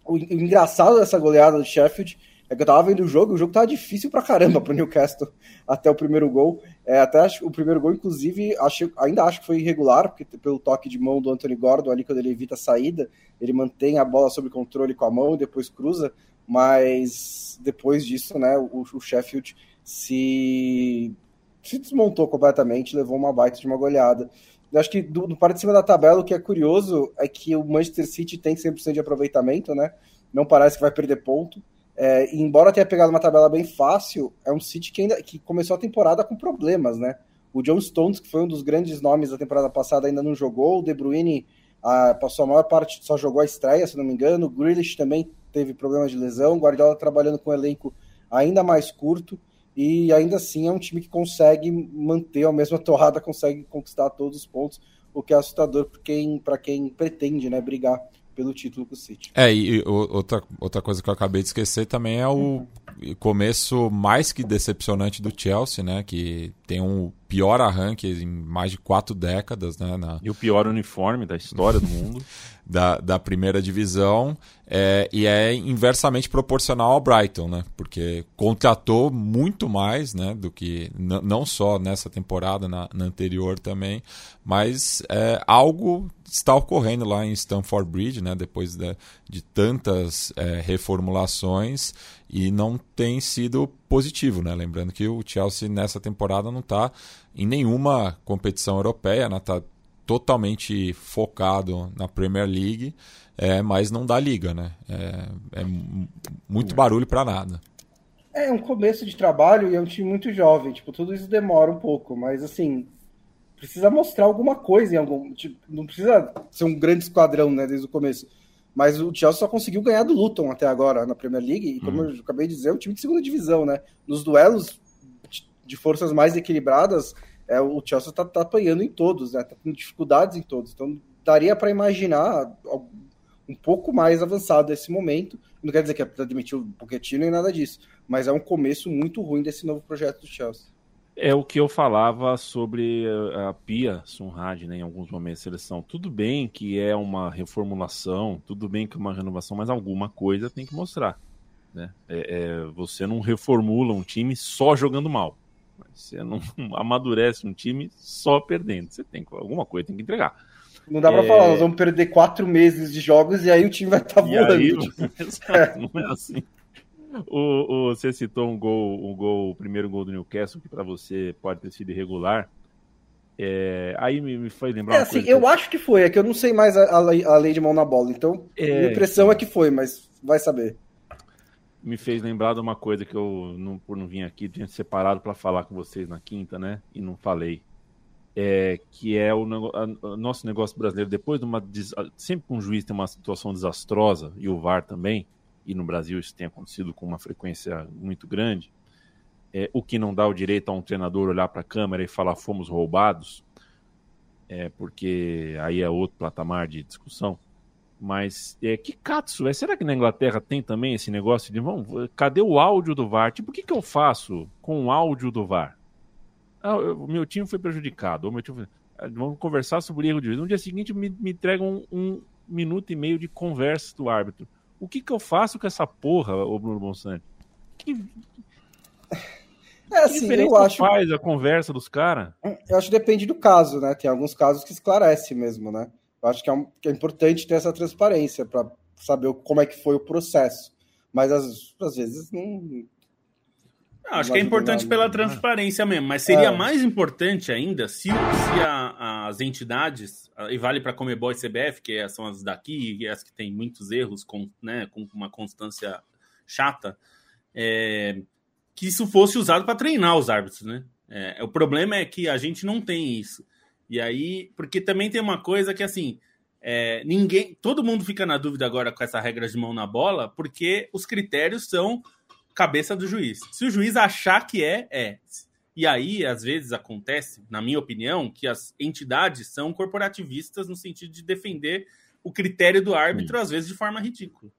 O, o engraçado dessa goleada do Sheffield é que eu tava vendo o jogo, o jogo tava difícil pra caramba pro Newcastle até o primeiro gol. É, até acho, o primeiro gol, inclusive, acho, ainda acho que foi irregular, porque pelo toque de mão do Anthony Gordon ali, quando ele evita a saída, ele mantém a bola sob controle com a mão e depois cruza, mas depois disso, né, o, o Sheffield se, se desmontou completamente, levou uma baita de uma goleada. Eu acho que do, do parte de cima da tabela, o que é curioso é que o Manchester City tem 100% de aproveitamento, né? Não parece que vai perder ponto. É, embora tenha pegado uma tabela bem fácil, é um City que ainda que começou a temporada com problemas, né? O John Stones, que foi um dos grandes nomes da temporada passada, ainda não jogou. O De Bruyne passou a maior parte, só jogou a estreia, se não me engano. O Grealish também teve problemas de lesão. O Guardiola trabalhando com um elenco ainda mais curto. E ainda assim é um time que consegue manter a mesma [laughs] torrada, consegue conquistar todos os pontos, o que é assustador para quem, quem pretende né, brigar pelo título com o City. É, e, outra, outra coisa que eu acabei de esquecer também é o começo mais que decepcionante do Chelsea, né? Que tem um pior arranque em mais de quatro décadas, né? Na... E o pior uniforme da história do mundo. [laughs] da, da primeira divisão é, e é inversamente proporcional ao Brighton, né? Porque contratou muito mais, né? Do que não só nessa temporada, na, na anterior também, mas é, algo está ocorrendo lá em Stamford Bridge, né? Depois de, de tantas é, reformulações e não tem sido positivo, né? Lembrando que o Chelsea nessa temporada não está em nenhuma competição europeia, né? Tá totalmente focado na Premier League, é, mas não dá liga, né? É, é muito barulho para nada. É um começo de trabalho e é um time muito jovem, tipo, tudo isso demora um pouco, mas assim, precisa mostrar alguma coisa em algum, tipo, não precisa ser um grande esquadrão, né, desde o começo. Mas o Chelsea só conseguiu ganhar do Luton até agora na Premier League, e como uhum. eu acabei de dizer, é um time de segunda divisão, né? Nos duelos de forças mais equilibradas, é, o Chelsea está tá apanhando em todos, né? Tá com dificuldades em todos. Então daria para imaginar um pouco mais avançado esse momento. Não quer dizer que é para demitir o Pochettino nem nada disso, mas é um começo muito ruim desse novo projeto do Chelsea. É o que eu falava sobre a Pia Sunrad, né, em alguns momentos de seleção. Tudo bem que é uma reformulação, tudo bem que é uma renovação, mas alguma coisa tem que mostrar. Né? É, é, você não reformula um time só jogando mal. Você não [laughs] amadurece um time só perdendo. Você tem alguma coisa tem que entregar. Não dá é... falar, nós vamos perder quatro meses de jogos e aí o time vai estar tá voando. Aí, [laughs] tipo. Não é assim. O, o, você citou um gol, um gol, o primeiro gol do Newcastle, que para você pode ter sido irregular. É, aí me, me foi lembrar. É, assim, eu que... acho que foi, é que eu não sei mais a, a, lei, a lei de mão na bola. Então, é, minha impressão é que foi, mas vai saber me fez lembrar de uma coisa que eu, não, por não vir aqui, tinha separado para falar com vocês na quinta, né? E não falei. É, que é o, a, nosso negócio brasileiro, depois de uma. Sempre que um juiz tem uma situação desastrosa, e o VAR também, e no Brasil isso tem acontecido com uma frequência muito grande, é, o que não dá o direito a um treinador olhar para a câmera e falar fomos roubados, é, porque aí é outro patamar de discussão. Mas é, que katsu é? Será que na Inglaterra tem também esse negócio de vamos, cadê o áudio do VAR? Tipo, o que, que eu faço com o áudio do VAR? Ah, o meu time foi prejudicado. Meu time foi... Ah, vamos conversar sobre o erro de juiz. No dia seguinte me, me entregam um, um, minuto e meio de conversa do árbitro. O que, que eu faço com essa porra, o Bruno Bonsante? Que, é assim, que eu acho. faz a conversa dos caras? Eu acho que depende do caso, né? Tem alguns casos que esclarece mesmo, né? Eu acho que é, um, que é importante ter essa transparência para saber como é que foi o processo. Mas às, às vezes não. Acho que é importante pela transparência mesmo, mas seria é. mais importante ainda se, se a, as entidades, e vale para Comebol e CBF, que são as daqui, e as que têm muitos erros com, né, com uma constância chata, é, que isso fosse usado para treinar os árbitros, né? É, o problema é que a gente não tem isso. E aí, porque também tem uma coisa que assim, é, ninguém, todo mundo fica na dúvida agora com essa regra de mão na bola, porque os critérios são cabeça do juiz. Se o juiz achar que é, é. E aí, às vezes acontece, na minha opinião, que as entidades são corporativistas no sentido de defender o critério do árbitro, Sim. às vezes de forma ridícula.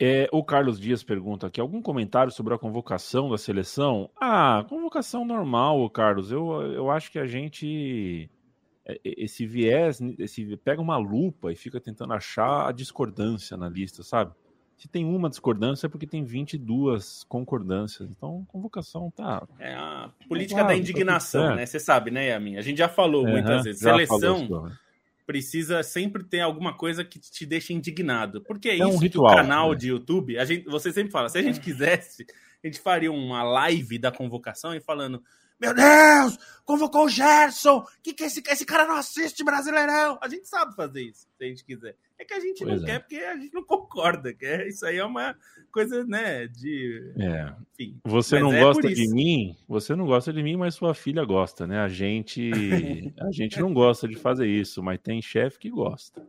É, o Carlos Dias pergunta aqui: algum comentário sobre a convocação da seleção? Ah, convocação normal, Carlos. Eu, eu acho que a gente. É, esse viés, esse, pega uma lupa e fica tentando achar a discordância na lista, sabe? Se tem uma discordância é porque tem 22 concordâncias. Então, convocação tá. É a política da indignação, né? Você sabe, né, Yamin? A gente já falou uhum, muitas vezes. Seleção falou, precisa sempre ter alguma coisa que te deixe indignado. Porque é, é isso um ritual, que o canal né? de YouTube, a gente, você sempre fala, se a gente quisesse, a gente faria uma live da convocação e falando meu Deus, convocou o Gerson. Que que esse, esse cara não assiste Brasileirão? A gente sabe fazer isso, se a gente quiser. É que a gente pois não é. quer porque a gente não concorda. Que é, isso aí é uma coisa, né, de. É. Enfim. Você não é gosta de mim, você não gosta de mim, mas sua filha gosta, né? A gente, a gente não gosta de fazer isso, mas tem chefe que gosta.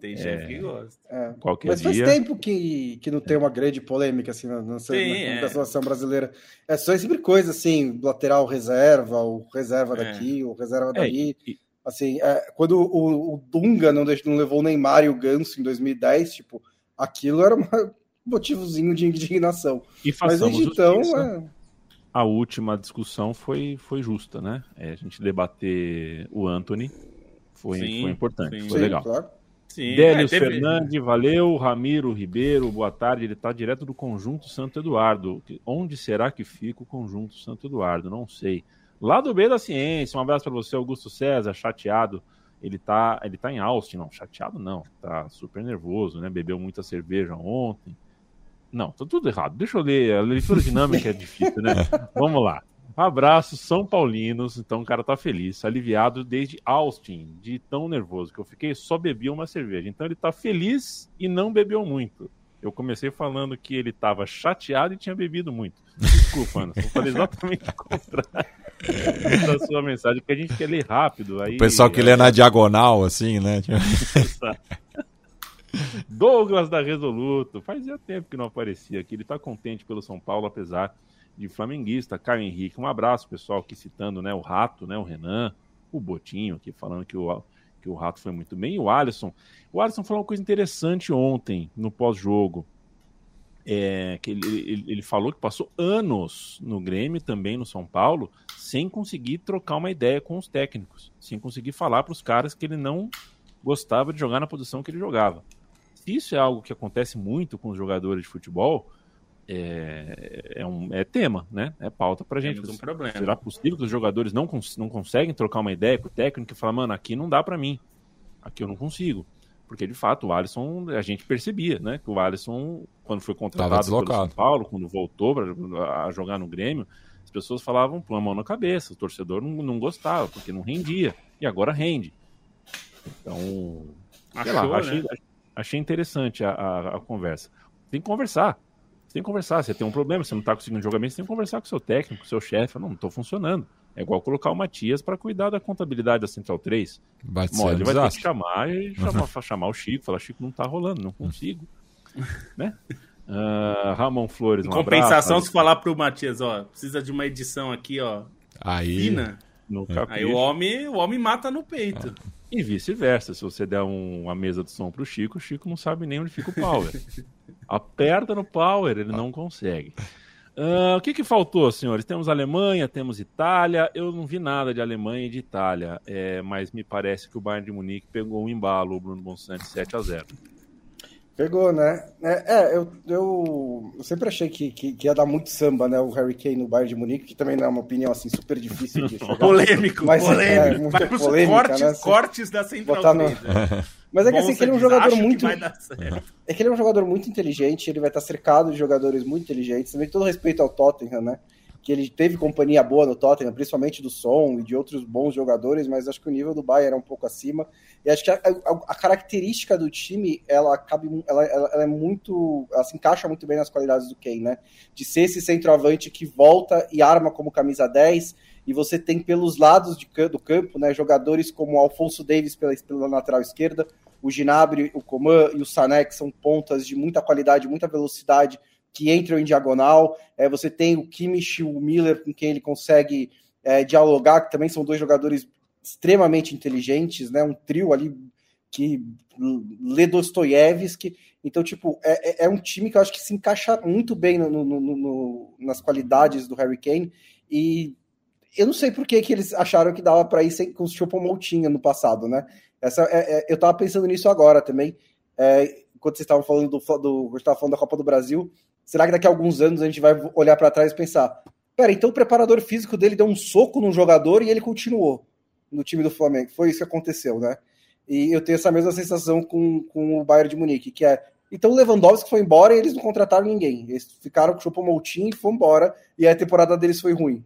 Tem chefe é, que gosta. É. Qualquer Mas faz dia... tempo que, que não tem uma grande polêmica assim na, na, Sim, na, na é. seleção brasileira. É só sempre coisa assim, lateral reserva, o reserva é. daqui, o reserva é, dali. E... Assim, é, quando o, o, Dunga não, deixou, não levou o Neymar e o Ganso em 2010, tipo, aquilo era um motivozinho de indignação. E Mas desde então. A última discussão foi, foi justa, né? a gente debater o Anthony foi, sim, foi importante, sim. foi sim, legal. Claro. Sim, Délios é, teve... Fernandes, valeu. Ramiro Ribeiro, boa tarde. Ele está direto do Conjunto Santo Eduardo. Onde será que fica o Conjunto Santo Eduardo? Não sei. Lá do B da Ciência. Um abraço para você, Augusto César, chateado. Ele tá, ele tá em Austin, não, chateado não. Tá super nervoso, né? Bebeu muita cerveja ontem. Não, tá tudo errado. Deixa eu ler. A leitura dinâmica é difícil, né? [laughs] Vamos lá. Abraço, São Paulinos. Então o cara tá feliz, aliviado desde Austin, de tão nervoso que eu fiquei, só bebi uma cerveja. Então ele tá feliz e não bebeu muito. Eu comecei falando que ele tava chateado e tinha bebido muito. Desculpa, Ana, eu falei exatamente o contrário da sua mensagem, porque a gente quer ler rápido. Aí, o pessoal que lê na diagonal, assim, né? Douglas da Resoluto, fazia tempo que não aparecia aqui. Ele tá contente pelo São Paulo, apesar de flamenguista, Caio Henrique. Um abraço, pessoal, aqui citando né, o Rato, né, o Renan, o Botinho, aqui falando que o, que o Rato foi muito bem. E o Alisson. O Alisson falou uma coisa interessante ontem, no pós-jogo. É, que ele, ele, ele, falou que passou anos no Grêmio, também no São Paulo, sem conseguir trocar uma ideia com os técnicos, sem conseguir falar para os caras que ele não gostava de jogar na posição que ele jogava. Se isso é algo que acontece muito com os jogadores de futebol, é, é, um, é tema, né? É pauta pra gente. um problema. Será possível que os jogadores não, cons não conseguem trocar uma ideia com o técnico e falar, mano, aqui não dá para mim, aqui eu não consigo. Porque de fato o Alisson, a gente percebia, né? Que o Alisson, quando foi contratado pelo São Paulo, quando voltou pra, a jogar no Grêmio, as pessoas falavam com a mão na cabeça, o torcedor não, não gostava, porque não rendia. E agora rende. Então, Achou, lá, achei, né? achei interessante a, a, a conversa. Tem que conversar tem que conversar. Você tem um problema, você não está conseguindo jogar bem, você tem que conversar com o seu técnico, com o seu chefe. Não, não estou funcionando. É igual colocar o Matias para cuidar da contabilidade da Central 3. Vai Bom, ele vai ter que chamar e [laughs] chamar, chamar o Chico, falar, Chico, não está rolando, não consigo. [laughs] né? Uh, Ramon Flores, um compensação, abraço, se falar para o Matias, ó, precisa de uma edição aqui, ó, aí, fina. Aí o homem, o homem mata no peito. Ah. E vice-versa, se você der um, uma mesa de som para o Chico, o Chico não sabe nem onde fica o power. [laughs] Aperta no power, ele não consegue. Uh, o que, que faltou, senhores? Temos Alemanha, temos Itália. Eu não vi nada de Alemanha e de Itália, é, mas me parece que o Bayern de Munique pegou um embalo, o Bruno Bonsante 7 a 0 Pegou, né? É, é eu, eu, eu, sempre achei que, que, que, ia dar muito samba, né? O Harry Kane no Bayern de Munique, que também não é uma opinião assim super difícil de [laughs] chegar. polêmico, mas, polêmico. É, muito Vai polêmica, cortes, né? cortes da Central no... [laughs] Mas é que assim, que ele é um jogador muito. É que ele é um jogador muito inteligente, ele vai estar cercado de jogadores muito inteligentes. Também todo respeito ao Tottenham, né? Que ele teve companhia boa no Tottenham, principalmente do Som e de outros bons jogadores, mas acho que o nível do Bayern é um pouco acima. E acho que a, a, a característica do time, ela cabe, ela, ela, ela, é muito. Ela se encaixa muito bem nas qualidades do Kane, né? De ser esse centroavante que volta e arma como camisa 10 e você tem pelos lados de, do campo né, jogadores como Alfonso Davis pela, pela lateral esquerda, o Ginabri, o Coman e o Sané, que são pontas de muita qualidade, muita velocidade, que entram em diagonal. É, você tem o Kimmich o Miller, com quem ele consegue é, dialogar, que também são dois jogadores extremamente inteligentes, né, um trio ali que lê Dostoiévski. Então, tipo, é, é, é um time que eu acho que se encaixa muito bem no, no, no, nas qualidades do Harry Kane. E eu não sei por que, que eles acharam que dava para ir sem, com o Choupo-Moting no passado, né? Essa, é, é, eu tava pensando nisso agora também. É, quando vocês estavam falando do, do, do falando da Copa do Brasil, será que daqui a alguns anos a gente vai olhar para trás e pensar: pera, então o preparador físico dele deu um soco no jogador e ele continuou no time do Flamengo? Foi isso que aconteceu, né? E eu tenho essa mesma sensação com, com o Bayern de Munique, que é. Então o Lewandowski foi embora e eles não contrataram ninguém. Eles ficaram com o Choupo-Moting e foram embora, e a temporada deles foi ruim.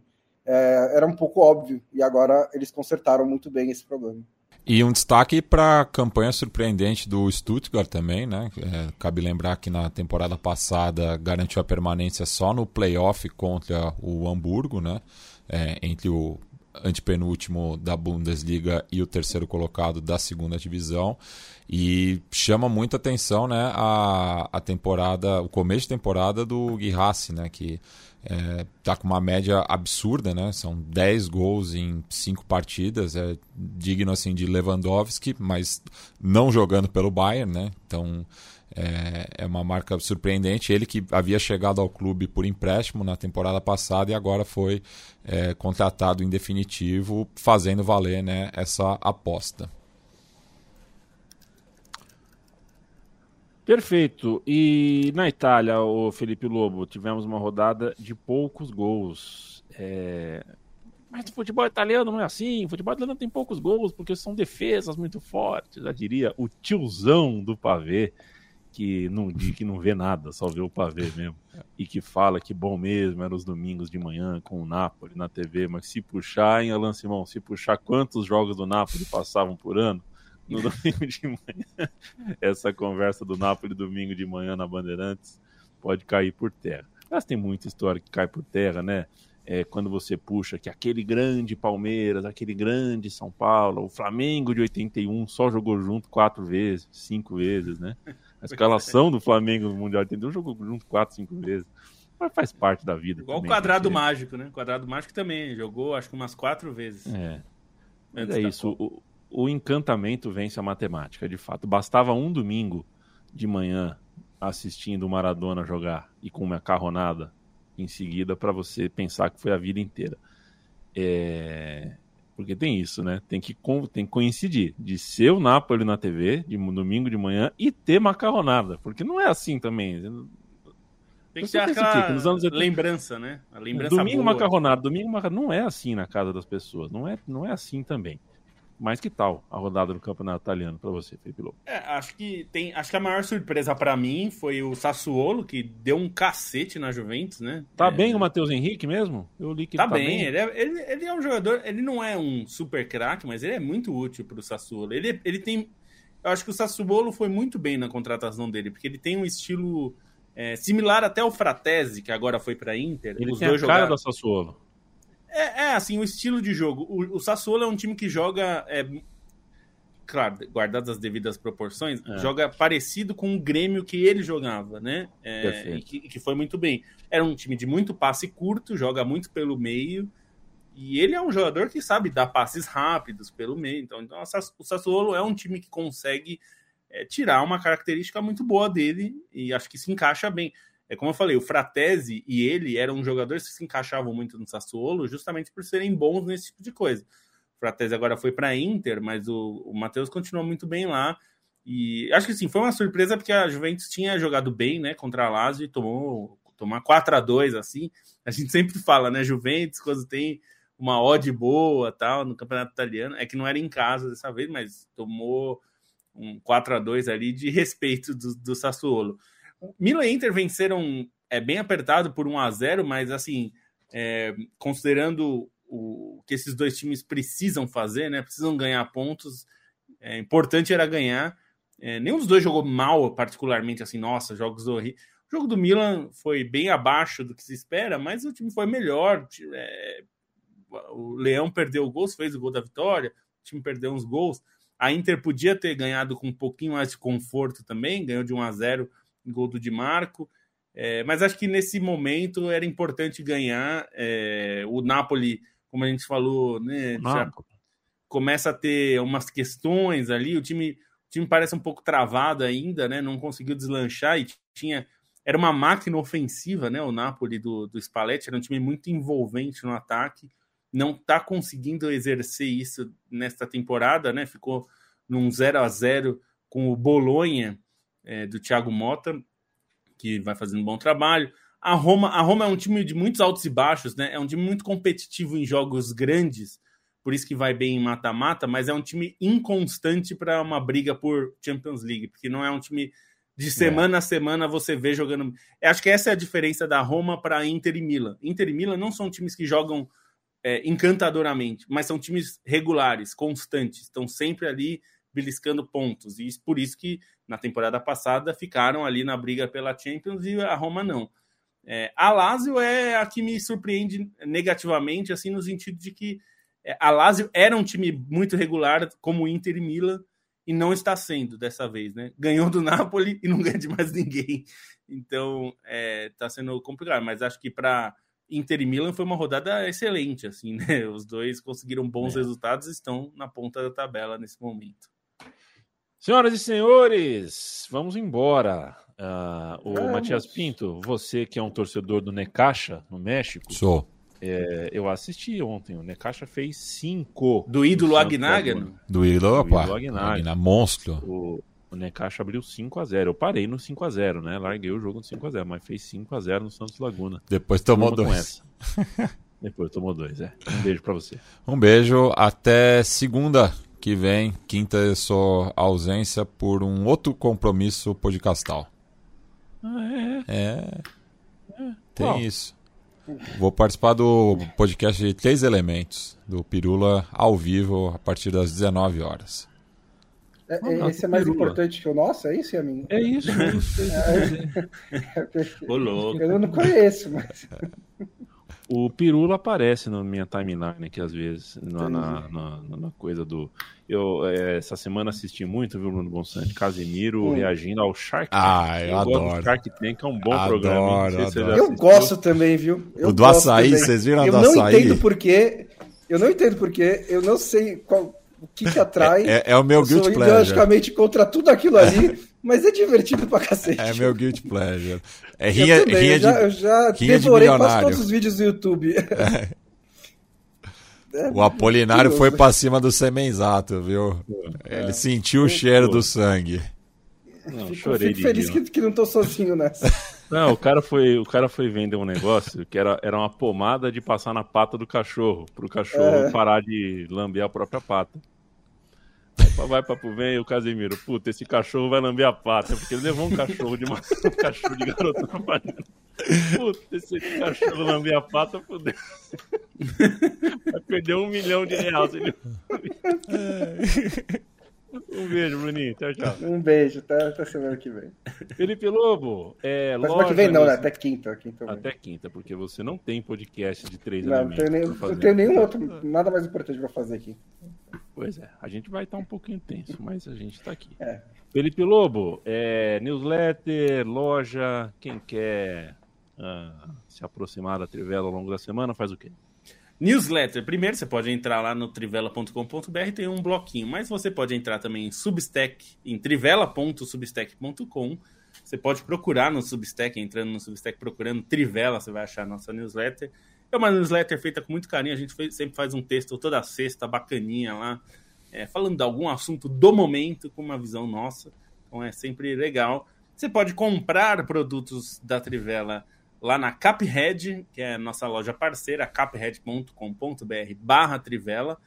É, era um pouco óbvio, e agora eles consertaram muito bem esse problema. E um destaque para a campanha surpreendente do Stuttgart também, né? É, cabe lembrar que na temporada passada garantiu a permanência só no playoff contra o Hamburgo, né? É, entre o antepenúltimo da Bundesliga e o terceiro colocado da segunda divisão. E chama muita atenção né, a, a temporada, o começo de temporada do Guirassi, né? Que é, tá com uma média absurda, né? São 10 gols em 5 partidas, é digno assim de Lewandowski, mas não jogando pelo Bayern, né? Então é, é uma marca surpreendente. Ele que havia chegado ao clube por empréstimo na temporada passada e agora foi é, contratado em definitivo, fazendo valer né, essa aposta. Perfeito. E na Itália, o Felipe Lobo, tivemos uma rodada de poucos gols. É... Mas o futebol italiano não é assim. O futebol italiano tem poucos gols porque são defesas muito fortes. Já diria o tiozão do pavê que não, que não vê nada, só vê o pavê mesmo. E que fala que bom mesmo era os domingos de manhã com o Napoli na TV. Mas se puxar, em Alan Simão, se puxar quantos jogos do Napoli passavam por ano, no [laughs] domingo de manhã. Essa conversa do Napoli domingo de manhã na Bandeirantes pode cair por terra. Mas tem muita história que cai por terra, né? É, quando você puxa que aquele grande Palmeiras, aquele grande São Paulo, o Flamengo de 81 só jogou junto quatro vezes, cinco vezes, né? A escalação do Flamengo no Mundial de 81 jogou junto quatro, cinco vezes. Mas faz parte da vida. Igual também, o quadrado mágico, né? O quadrado mágico também jogou, acho que umas quatro vezes. É. Mas é isso. O, o encantamento vence a matemática, de fato. Bastava um domingo de manhã assistindo o Maradona jogar e com uma carronada em seguida para você pensar que foi a vida inteira. É... Porque tem isso, né? Tem que, tem que coincidir de ser o Napoli na TV, de domingo de manhã, e ter macarronada. Porque não é assim também. Tem que ter aquela Nos anos 80... lembrança, né? A lembrança domingo boa. macarronada, domingo macarronada. Não é assim na casa das pessoas. Não é, não é assim também. Mas que tal a rodada do Campeonato Italiano para você, Felipe Lobo? É, acho que tem, acho que a maior surpresa para mim foi o Sassuolo que deu um cacete na Juventus, né? Tá é, bem o Matheus Henrique mesmo? Eu li que tá, tá bem. bem. Ele, é, ele, ele, é um jogador, ele não é um super craque, mas ele é muito útil para o Sassuolo. Ele, ele tem, eu acho que o Sassuolo foi muito bem na contratação dele, porque ele tem um estilo é, similar até ao Fratesi que agora foi para Inter. Ele Os tem dois a cara jogaram... do Sassuolo. É, é, assim, o estilo de jogo. O, o Sassuolo é um time que joga. É, claro, guardadas as devidas proporções, é. joga parecido com o Grêmio que ele jogava, né? É, e que, que, foi muito bem. Era um time de muito passe curto, joga muito pelo meio. E ele é um jogador que sabe dar passes rápidos pelo meio. Então, então o Sassuolo é um time que consegue é, tirar uma característica muito boa dele e acho que se encaixa bem. É como eu falei, o Fratesi e ele eram jogadores que se encaixavam muito no Sassuolo, justamente por serem bons nesse tipo de coisa. O Fratesi agora foi para Inter, mas o, o Matheus continua muito bem lá. E acho que sim, foi uma surpresa porque a Juventus tinha jogado bem, né, contra a Lazio e tomou tomar 4 a 2 assim. A gente sempre fala, né, Juventus quando tem uma odd boa, tal, no Campeonato Italiano, é que não era em casa dessa vez, mas tomou um 4 a 2 ali de [laughs] respeito do, do Sassuolo. Milan e Inter venceram é bem apertado por 1 a 0 mas assim, é, considerando o que esses dois times precisam fazer, né? Precisam ganhar pontos. É, importante era ganhar. É, nenhum dos dois jogou mal, particularmente assim, nossa, jogos horríveis. O jogo do Milan foi bem abaixo do que se espera, mas o time foi melhor. É, o Leão perdeu o gol, fez o gol da vitória, o time perdeu uns gols. A Inter podia ter ganhado com um pouquinho mais de conforto também, ganhou de 1 a 0 gol do Di Marco. É, mas acho que nesse momento era importante ganhar. É, o Napoli, como a gente falou, né, já começa a ter umas questões ali. O time, time parece um pouco travado ainda, né? Não conseguiu deslanchar e tinha era uma máquina ofensiva, né? O Napoli do, do Spalletti era um time muito envolvente no ataque. Não está conseguindo exercer isso nesta temporada, né? Ficou num 0 a 0 com o Bolonha é, do Thiago Mota, que vai fazendo um bom trabalho. A Roma, a Roma é um time de muitos altos e baixos, né? É um time muito competitivo em jogos grandes, por isso que vai bem em mata-mata, mas é um time inconstante para uma briga por Champions League, porque não é um time de semana é. a semana você vê jogando. Eu acho que essa é a diferença da Roma para Inter e Milan. Inter e Milan não são times que jogam é, encantadoramente, mas são times regulares, constantes, estão sempre ali beliscando pontos. E por isso que na temporada passada ficaram ali na briga pela Champions e a Roma não. É, a Lazio é a que me surpreende negativamente, assim, no sentido de que é, a Lazio era um time muito regular, como o Inter e Milan, e não está sendo dessa vez, né? Ganhou do Napoli e não [laughs] ganha de mais ninguém. Então, está é, sendo complicado. Mas acho que para Inter e Milan foi uma rodada excelente, assim, né? Os dois conseguiram bons é. resultados e estão na ponta da tabela nesse momento. Senhoras e senhores, vamos embora. Uh, o vamos. Matias Pinto, você que é um torcedor do Necaxa, no México. Sou. É, eu assisti ontem, o Necaxa fez cinco. Do ídolo Agnaga? Do ídolo, opa. Do Agnaga, monstro. O, o Necaxa abriu 5 a 0 Eu parei no 5 a 0 né? Larguei o jogo no 5 a 0 mas fez 5 a 0 no Santos Laguna. Depois tomou dois. Depois tomou dois, é. Um beijo para você. Um beijo, até segunda que vem. Quinta eu sou ausência por um outro compromisso podcastal. Ah, é? É. é. Tem isso. Vou participar do podcast de Três Elementos, do Pirula, ao vivo, a partir das 19 horas. É, é esse é mais Pirula. importante que o nosso, é isso, Yamin? É isso, é isso. É, [laughs] louco. Eu não conheço, mas... [laughs] O Pirula aparece na minha timeline aqui às vezes, na, na, na, na coisa do. Eu é, essa semana assisti muito, viu, Bruno Bonsante? Casemiro hum. reagindo ao Shark Tank. Ah, eu, eu adoro. Shark Tank é um bom adoro, programa. Adoro. Eu gosto também, viu? Eu o do açaí, também. vocês viram eu do açaí? Eu não entendo porquê. Eu não entendo porquê. Eu não sei qual, o que, que atrai. [laughs] É, é, é o meu guilty pleasure. ideologicamente contra tudo aquilo ali, [laughs] mas é divertido pra cacete. É meu guilty pleasure. É rinha, eu rinha eu já, eu já devorei quase todos os vídeos do YouTube. É. [laughs] É, o Apolinário foi para cima do semenzato, viu? É. Ele sentiu o cheiro do sangue. Não, fico, chorei fico feliz que, que, não tô sozinho nessa. [laughs] Não, o cara foi, o cara foi vender um negócio que era, era uma pomada de passar na pata do cachorro, pro cachorro é. parar de lamber a própria pata. Vai papo vem o Casimiro, puta, esse cachorro vai lamber a pata, porque ele levou um cachorro de uma, um cachorro de garoto na panela. Puta, esse cachorro lamber a pata, fudeu. Vai perder um milhão de reais. Ele... [laughs] Um beijo, Bruninho. Tchau, tchau. Um beijo, até, até semana que vem. Felipe Lobo, é, Mas semana que vem não, né? Até quinta, quinta. Até quinta, porque você não tem podcast de três não, Não, tenho, nem, não tenho nenhum outro, nada mais importante para fazer aqui. Pois é, a gente vai estar um pouquinho tenso, mas a gente está aqui. É. Felipe Lobo, é, newsletter, loja, quem quer uh, se aproximar da Trivela ao longo da semana, faz o quê? Newsletter. Primeiro você pode entrar lá no trivela.com.br, tem um bloquinho, mas você pode entrar também em Substack, em trivela.substack.com. Você pode procurar no Substack, entrando no Substack procurando Trivela, você vai achar a nossa newsletter. É uma newsletter feita com muito carinho, a gente sempre faz um texto toda sexta, bacaninha lá, é, falando de algum assunto do momento, com uma visão nossa. Então é sempre legal. Você pode comprar produtos da Trivela lá na Caphead, que é nossa loja parceira, caphead.com.br barra Trivela.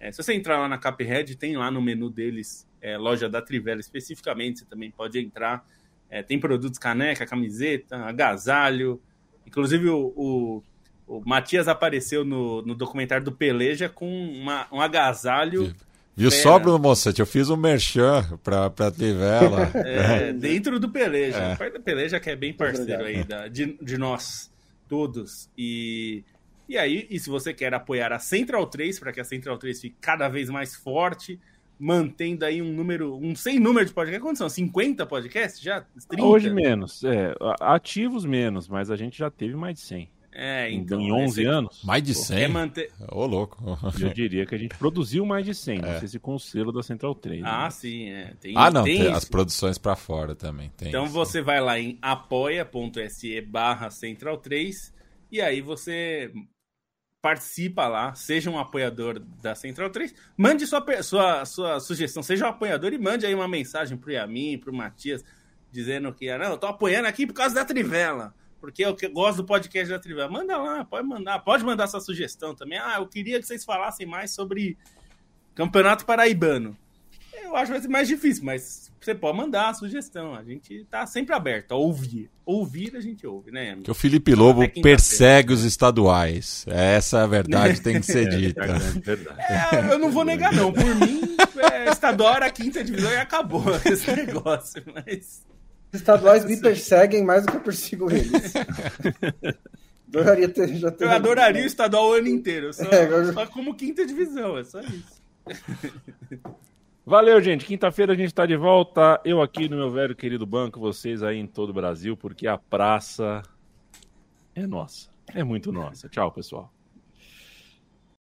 É, se você entrar lá na Caphead, tem lá no menu deles é, loja da Trivela especificamente, você também pode entrar. É, tem produtos caneca, camiseta, agasalho. Inclusive o, o, o Matias apareceu no, no documentário do Peleja com uma, um agasalho Viu só, Bruno Moçante? Eu fiz um merchan pra, pra Trivela. [laughs] É, dentro do Peleja. É. O pai do Peleja que é bem parceiro aí da, de, de nós todos. E, e aí, e se você quer apoiar a Central 3 para que a Central 3 fique cada vez mais forte, mantendo aí um número, um sem número de podcasts. Quantos são? 50 podcasts já? 30? Hoje menos. É, ativos menos, mas a gente já teve mais de 100. É, então. Em 11 anos? Mais de 100? Ô, manter... oh, louco. Eu diria que a gente produziu mais de 100, é. não sei se com o selo da Central 3. Ah, né? sim, é. Tem, ah, não, tem tem as produções para fora também. então isso. você vai lá em apoia.se barra Central 3 e aí você participa lá, seja um apoiador da Central 3, mande sua, sua, sua sugestão, seja um apoiador e mande aí uma mensagem pro Yamin, pro Matias, dizendo que, ah, não, eu tô apoiando aqui por causa da Trivela porque eu gosto do podcast da Trivela. Manda lá, pode mandar, pode mandar essa sugestão também. Ah, eu queria que vocês falassem mais sobre Campeonato Paraibano. Eu acho que vai ser mais difícil, mas você pode mandar a sugestão. A gente tá sempre aberto a ouvir. Ouvir a gente ouve, né? Amigo? Que o Felipe Lobo persegue os estaduais. Essa é a verdade, [laughs] tem que ser é, dita. É, é, eu não vou negar, não. Por mim, é, estadual era a quinta divisão e acabou [laughs] esse negócio, mas. Os estaduais me perseguem mais do que eu persigo eles. [laughs] adoraria ter, já ter eu adoraria o estadual o ano inteiro, só, é, só como quinta divisão, é só isso. [laughs] Valeu, gente. Quinta-feira a gente está de volta. Eu aqui no meu velho querido banco, vocês aí em todo o Brasil, porque a praça é nossa. É muito nossa. Tchau, pessoal.